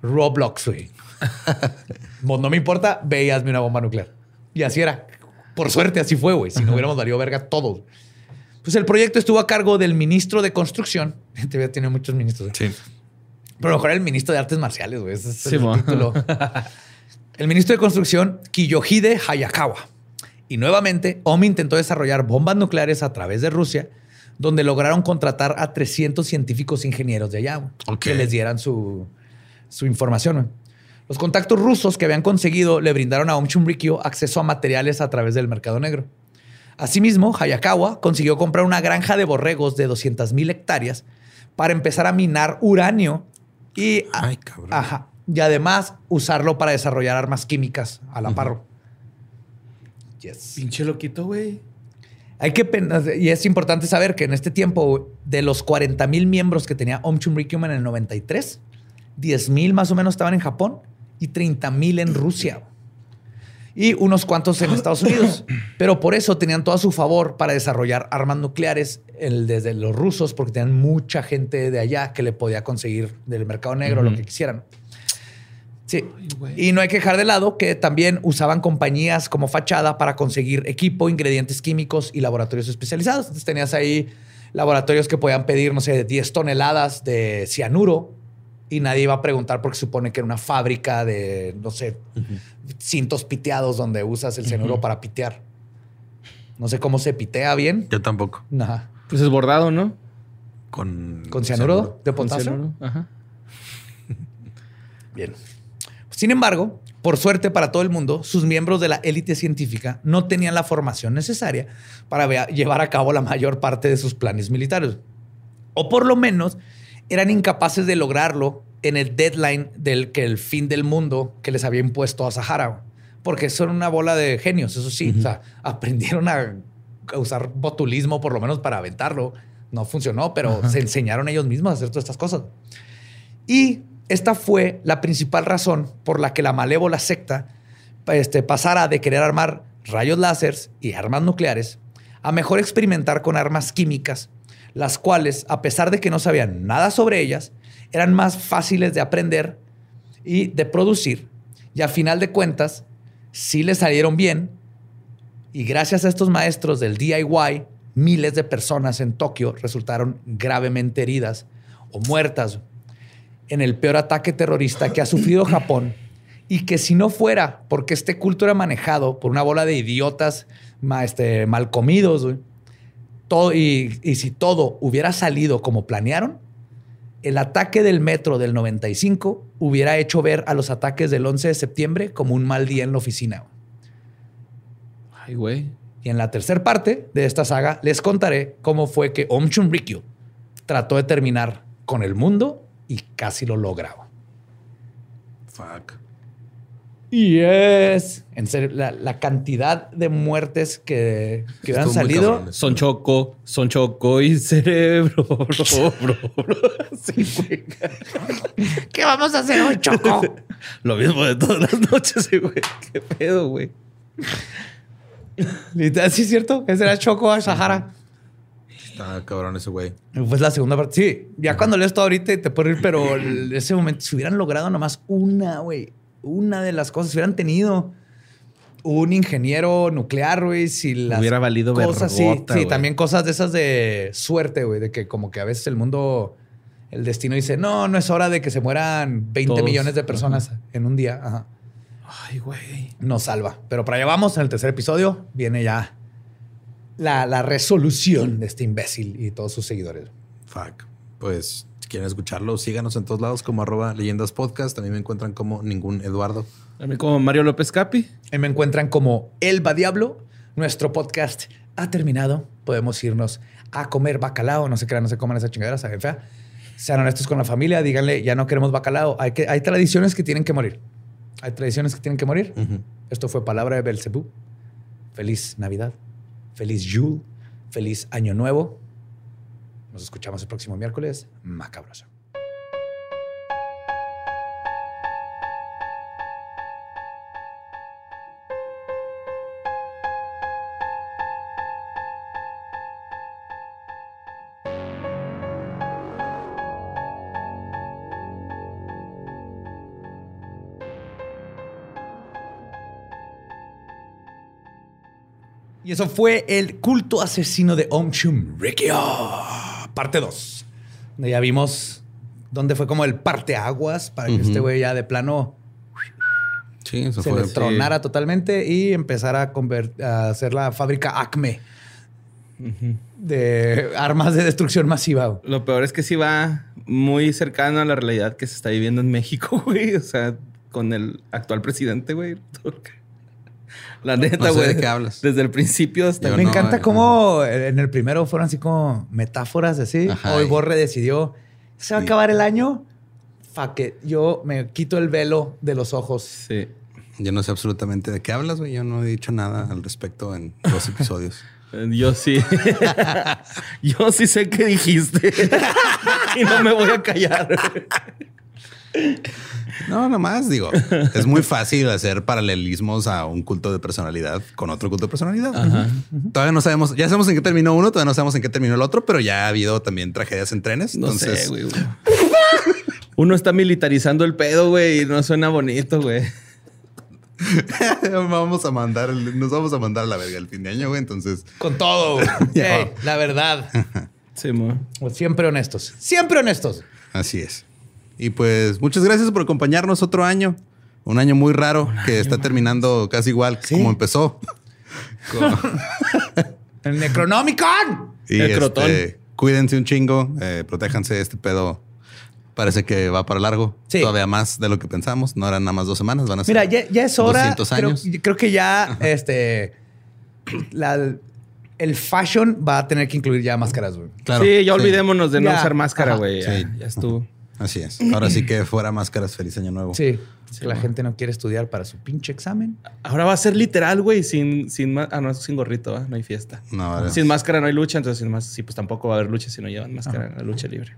Roblox, güey. no me importa, veíasme una bomba nuclear. Y así era. Por suerte, así fue, güey. Si no hubiéramos valido verga todos. Pues el proyecto estuvo a cargo del ministro de Construcción. Te tiene muchos ministros. ¿eh? Sí. Pero mejor el ministro de Artes Marciales, güey. Ese es el título. el ministro de Construcción, Kiyohide Hayakawa. Y nuevamente, OMI intentó desarrollar bombas nucleares a través de Rusia, donde lograron contratar a 300 científicos ingenieros de allá que les dieran su, su información. Los contactos rusos que habían conseguido le brindaron a Om Chumrikyo acceso a materiales a través del mercado negro. Asimismo, Hayakawa consiguió comprar una granja de borregos de 200 mil hectáreas para empezar a minar uranio y, y además usarlo para desarrollar armas químicas a la parro. Pinche loquito, güey. Hay que y es importante saber que en este tiempo de los 40 mil miembros que tenía Om Chumrikyum en el 93, 10 mil más o menos estaban en Japón y 30 mil en Rusia y unos cuantos en Estados Unidos. Pero por eso tenían todo a su favor para desarrollar armas nucleares desde los rusos, porque tenían mucha gente de allá que le podía conseguir del mercado negro lo que quisieran. Sí. y no hay que dejar de lado que también usaban compañías como fachada para conseguir equipo, ingredientes químicos y laboratorios especializados. Entonces tenías ahí laboratorios que podían pedir, no sé, 10 toneladas de cianuro y nadie iba a preguntar porque supone que era una fábrica de, no sé, cintos piteados donde usas el cianuro para pitear. No sé cómo se pitea bien. Yo tampoco. Ajá. Pues es bordado, ¿no? Con, ¿Con cianuro, de potasio. Ajá. bien. Sin embargo, por suerte para todo el mundo, sus miembros de la élite científica no tenían la formación necesaria para llevar a cabo la mayor parte de sus planes militares. O por lo menos eran incapaces de lograrlo en el deadline del que el fin del mundo que les había impuesto a Sahara. Porque son una bola de genios, eso sí. O sea, aprendieron a, usar botulismo por lo menos para aventarlo. No funcionó, pero se enseñaron ellos mismos a hacer todas estas cosas. Y esta fue la principal razón por la que la malévola secta este, pasara de querer armar rayos láseres y armas nucleares, a mejor experimentar con armas químicas, las cuales, a pesar de que no sabían nada sobre ellas, eran más fáciles de aprender y de producir. Y a final de cuentas, sí les salieron bien. Y gracias a estos maestros del DIY, miles de personas en Tokio resultaron gravemente heridas o muertas en el peor ataque terrorista que ha sufrido Japón y que si no fuera porque este culto era manejado por una bola de idiotas este, mal comidos, todo, y, y si todo hubiera salido como planearon, el ataque del metro del 95 hubiera hecho ver a los ataques del 11 de septiembre como un mal día en la oficina. Ay, güey. Y en la tercera parte de esta saga les contaré cómo fue que Om Chunrikyo trató de terminar con el mundo y casi lo lograba. Fuck. Yes. En serio, la, cantidad de muertes que, que hubieran salido. Son choco, son choco y cerebro, bro, bro, ¿Qué vamos a hacer hoy, choco? Lo mismo de todas las noches, güey. ¿Qué pedo, güey? Sí, es cierto. Ese era Choco a Sahara. Está cabrón ese güey. Pues la segunda parte. Sí, ya cuando lees todo ahorita te puedo ir, pero en ese momento, si hubieran logrado nomás una, güey, una de las cosas, si hubieran tenido un ingeniero nuclear, güey, si las hubiera valido cosas, sí, sí, también cosas de esas de suerte, güey, de que como que a veces el mundo, el destino dice, no, no es hora de que se mueran 20 millones de personas en un día. Ajá. Ay, güey. Nos salva. Pero para allá vamos, en el tercer episodio viene ya la, la resolución de este imbécil y todos sus seguidores. Fuck. Pues si quieren escucharlo, síganos en todos lados como arroba leyendas podcast. También me encuentran como ningún Eduardo. A mí como Mario López Capi. Y me encuentran como Elba Diablo. Nuestro podcast ha terminado. Podemos irnos a comer bacalao. No se crean, no se coman esa chingadera, saben fea. Sean honestos con la familia, díganle, ya no queremos bacalao. Hay, que, hay tradiciones que tienen que morir. Hay tradiciones que tienen que morir. Esto fue palabra de Belcebú. Feliz Navidad. Feliz Yule. Feliz Año Nuevo. Nos escuchamos el próximo miércoles. Macabroso. Y eso fue el culto asesino de Om Chum Rikyo, parte 2. Ya vimos dónde fue como el parteaguas para que este güey ya de plano sí, se fue, tronara totalmente y empezara a, hacer la fábrica Acme de armas de destrucción masiva. Lo peor es que sí va muy cercano a la realidad que se está viviendo en México, güey. O sea, con el actual presidente, güey. La neta, güey. ¿De qué hablas? Desde el principio hasta. me encanta cómo en el primero fueron así como metáforas así. Hoy Borre decidió, se va a acabar el año. Fuck Yo me quito el velo de los ojos. Sí. Yo no sé absolutamente de qué hablas, güey. Yo no he dicho nada al respecto en dos episodios. Yo sí. Yo sí sé qué dijiste. y no me voy a callar. No, nomás digo, es muy fácil hacer paralelismos a un culto de personalidad con otro culto de personalidad. Todavía no sabemos, ya sabemos en qué terminó uno, todavía no sabemos en qué terminó el otro, pero ya ha habido también tragedias en trenes. No entonces, sé, Uno está militarizando el pedo, güey, y no suena bonito, güey. vamos a mandar, nos vamos a mandar a la verga el fin de año, güey. Entonces, con todo, la verdad. Sí, Siempre honestos, siempre honestos. Así es. Y pues muchas gracias por acompañarnos otro año. Un año muy raro que está terminando casi igual como empezó. El Necronomicon. Y este, cuídense un chingo, eh, protéjanse este pedo. Parece que va para largo. Todavía más de lo que pensamos. No eran nada más dos semanas, van a ser. Mira, ya, es hora. 200 años. Creo, que ya este, el fashion va a tener que incluir ya máscaras, güey. sí, ya olvidémonos de no usar máscara, güey. ya estuvo. Así es. Ahora sí que fuera máscaras, feliz año nuevo. Sí. la gente no quiere estudiar para su pinche examen. Ahora va a ser literal, güey, sin, sin, ah, no, sin gorrito, ¿eh? no hay fiesta. No, Sin máscara no hay lucha, entonces sin más, sí, pues tampoco va a haber lucha si no llevan máscara en la lucha libre.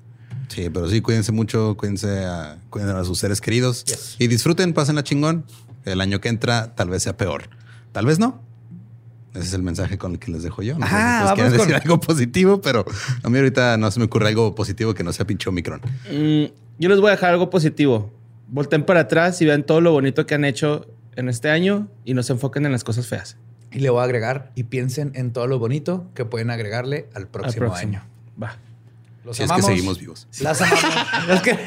Sí, pero sí, cuídense mucho, cuídense a, cuídense a sus seres queridos y disfruten, pasen la chingón. El año que entra tal vez sea peor. Tal vez no, Ese es el mensaje con el que les dejo yo. No sé si decir algo positivo, pero a mí ahorita no se me ocurre algo positivo que no sea pinche Omicron. Mm, yo les voy a dejar algo positivo. Volten para atrás y vean todo lo bonito que han hecho en este año y no se enfoquen en las cosas feas. Y le voy a agregar y piensen en todo lo bonito que pueden agregarle al próximo, año. Va. Los si es que seguimos vivos. Las amamos. es que...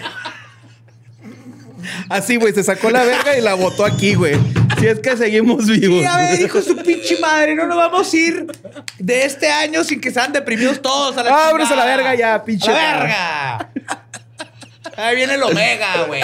Así, güey, se sacó la verga y la botó aquí, güey. Si es que seguimos vivos. a ver, dijo su pinche madre, no nos vamos a ir de este año sin que sean deprimidos todos a la Ábrese la verga ya, pinche. ¡La verga! Ahí viene el Omega, güey.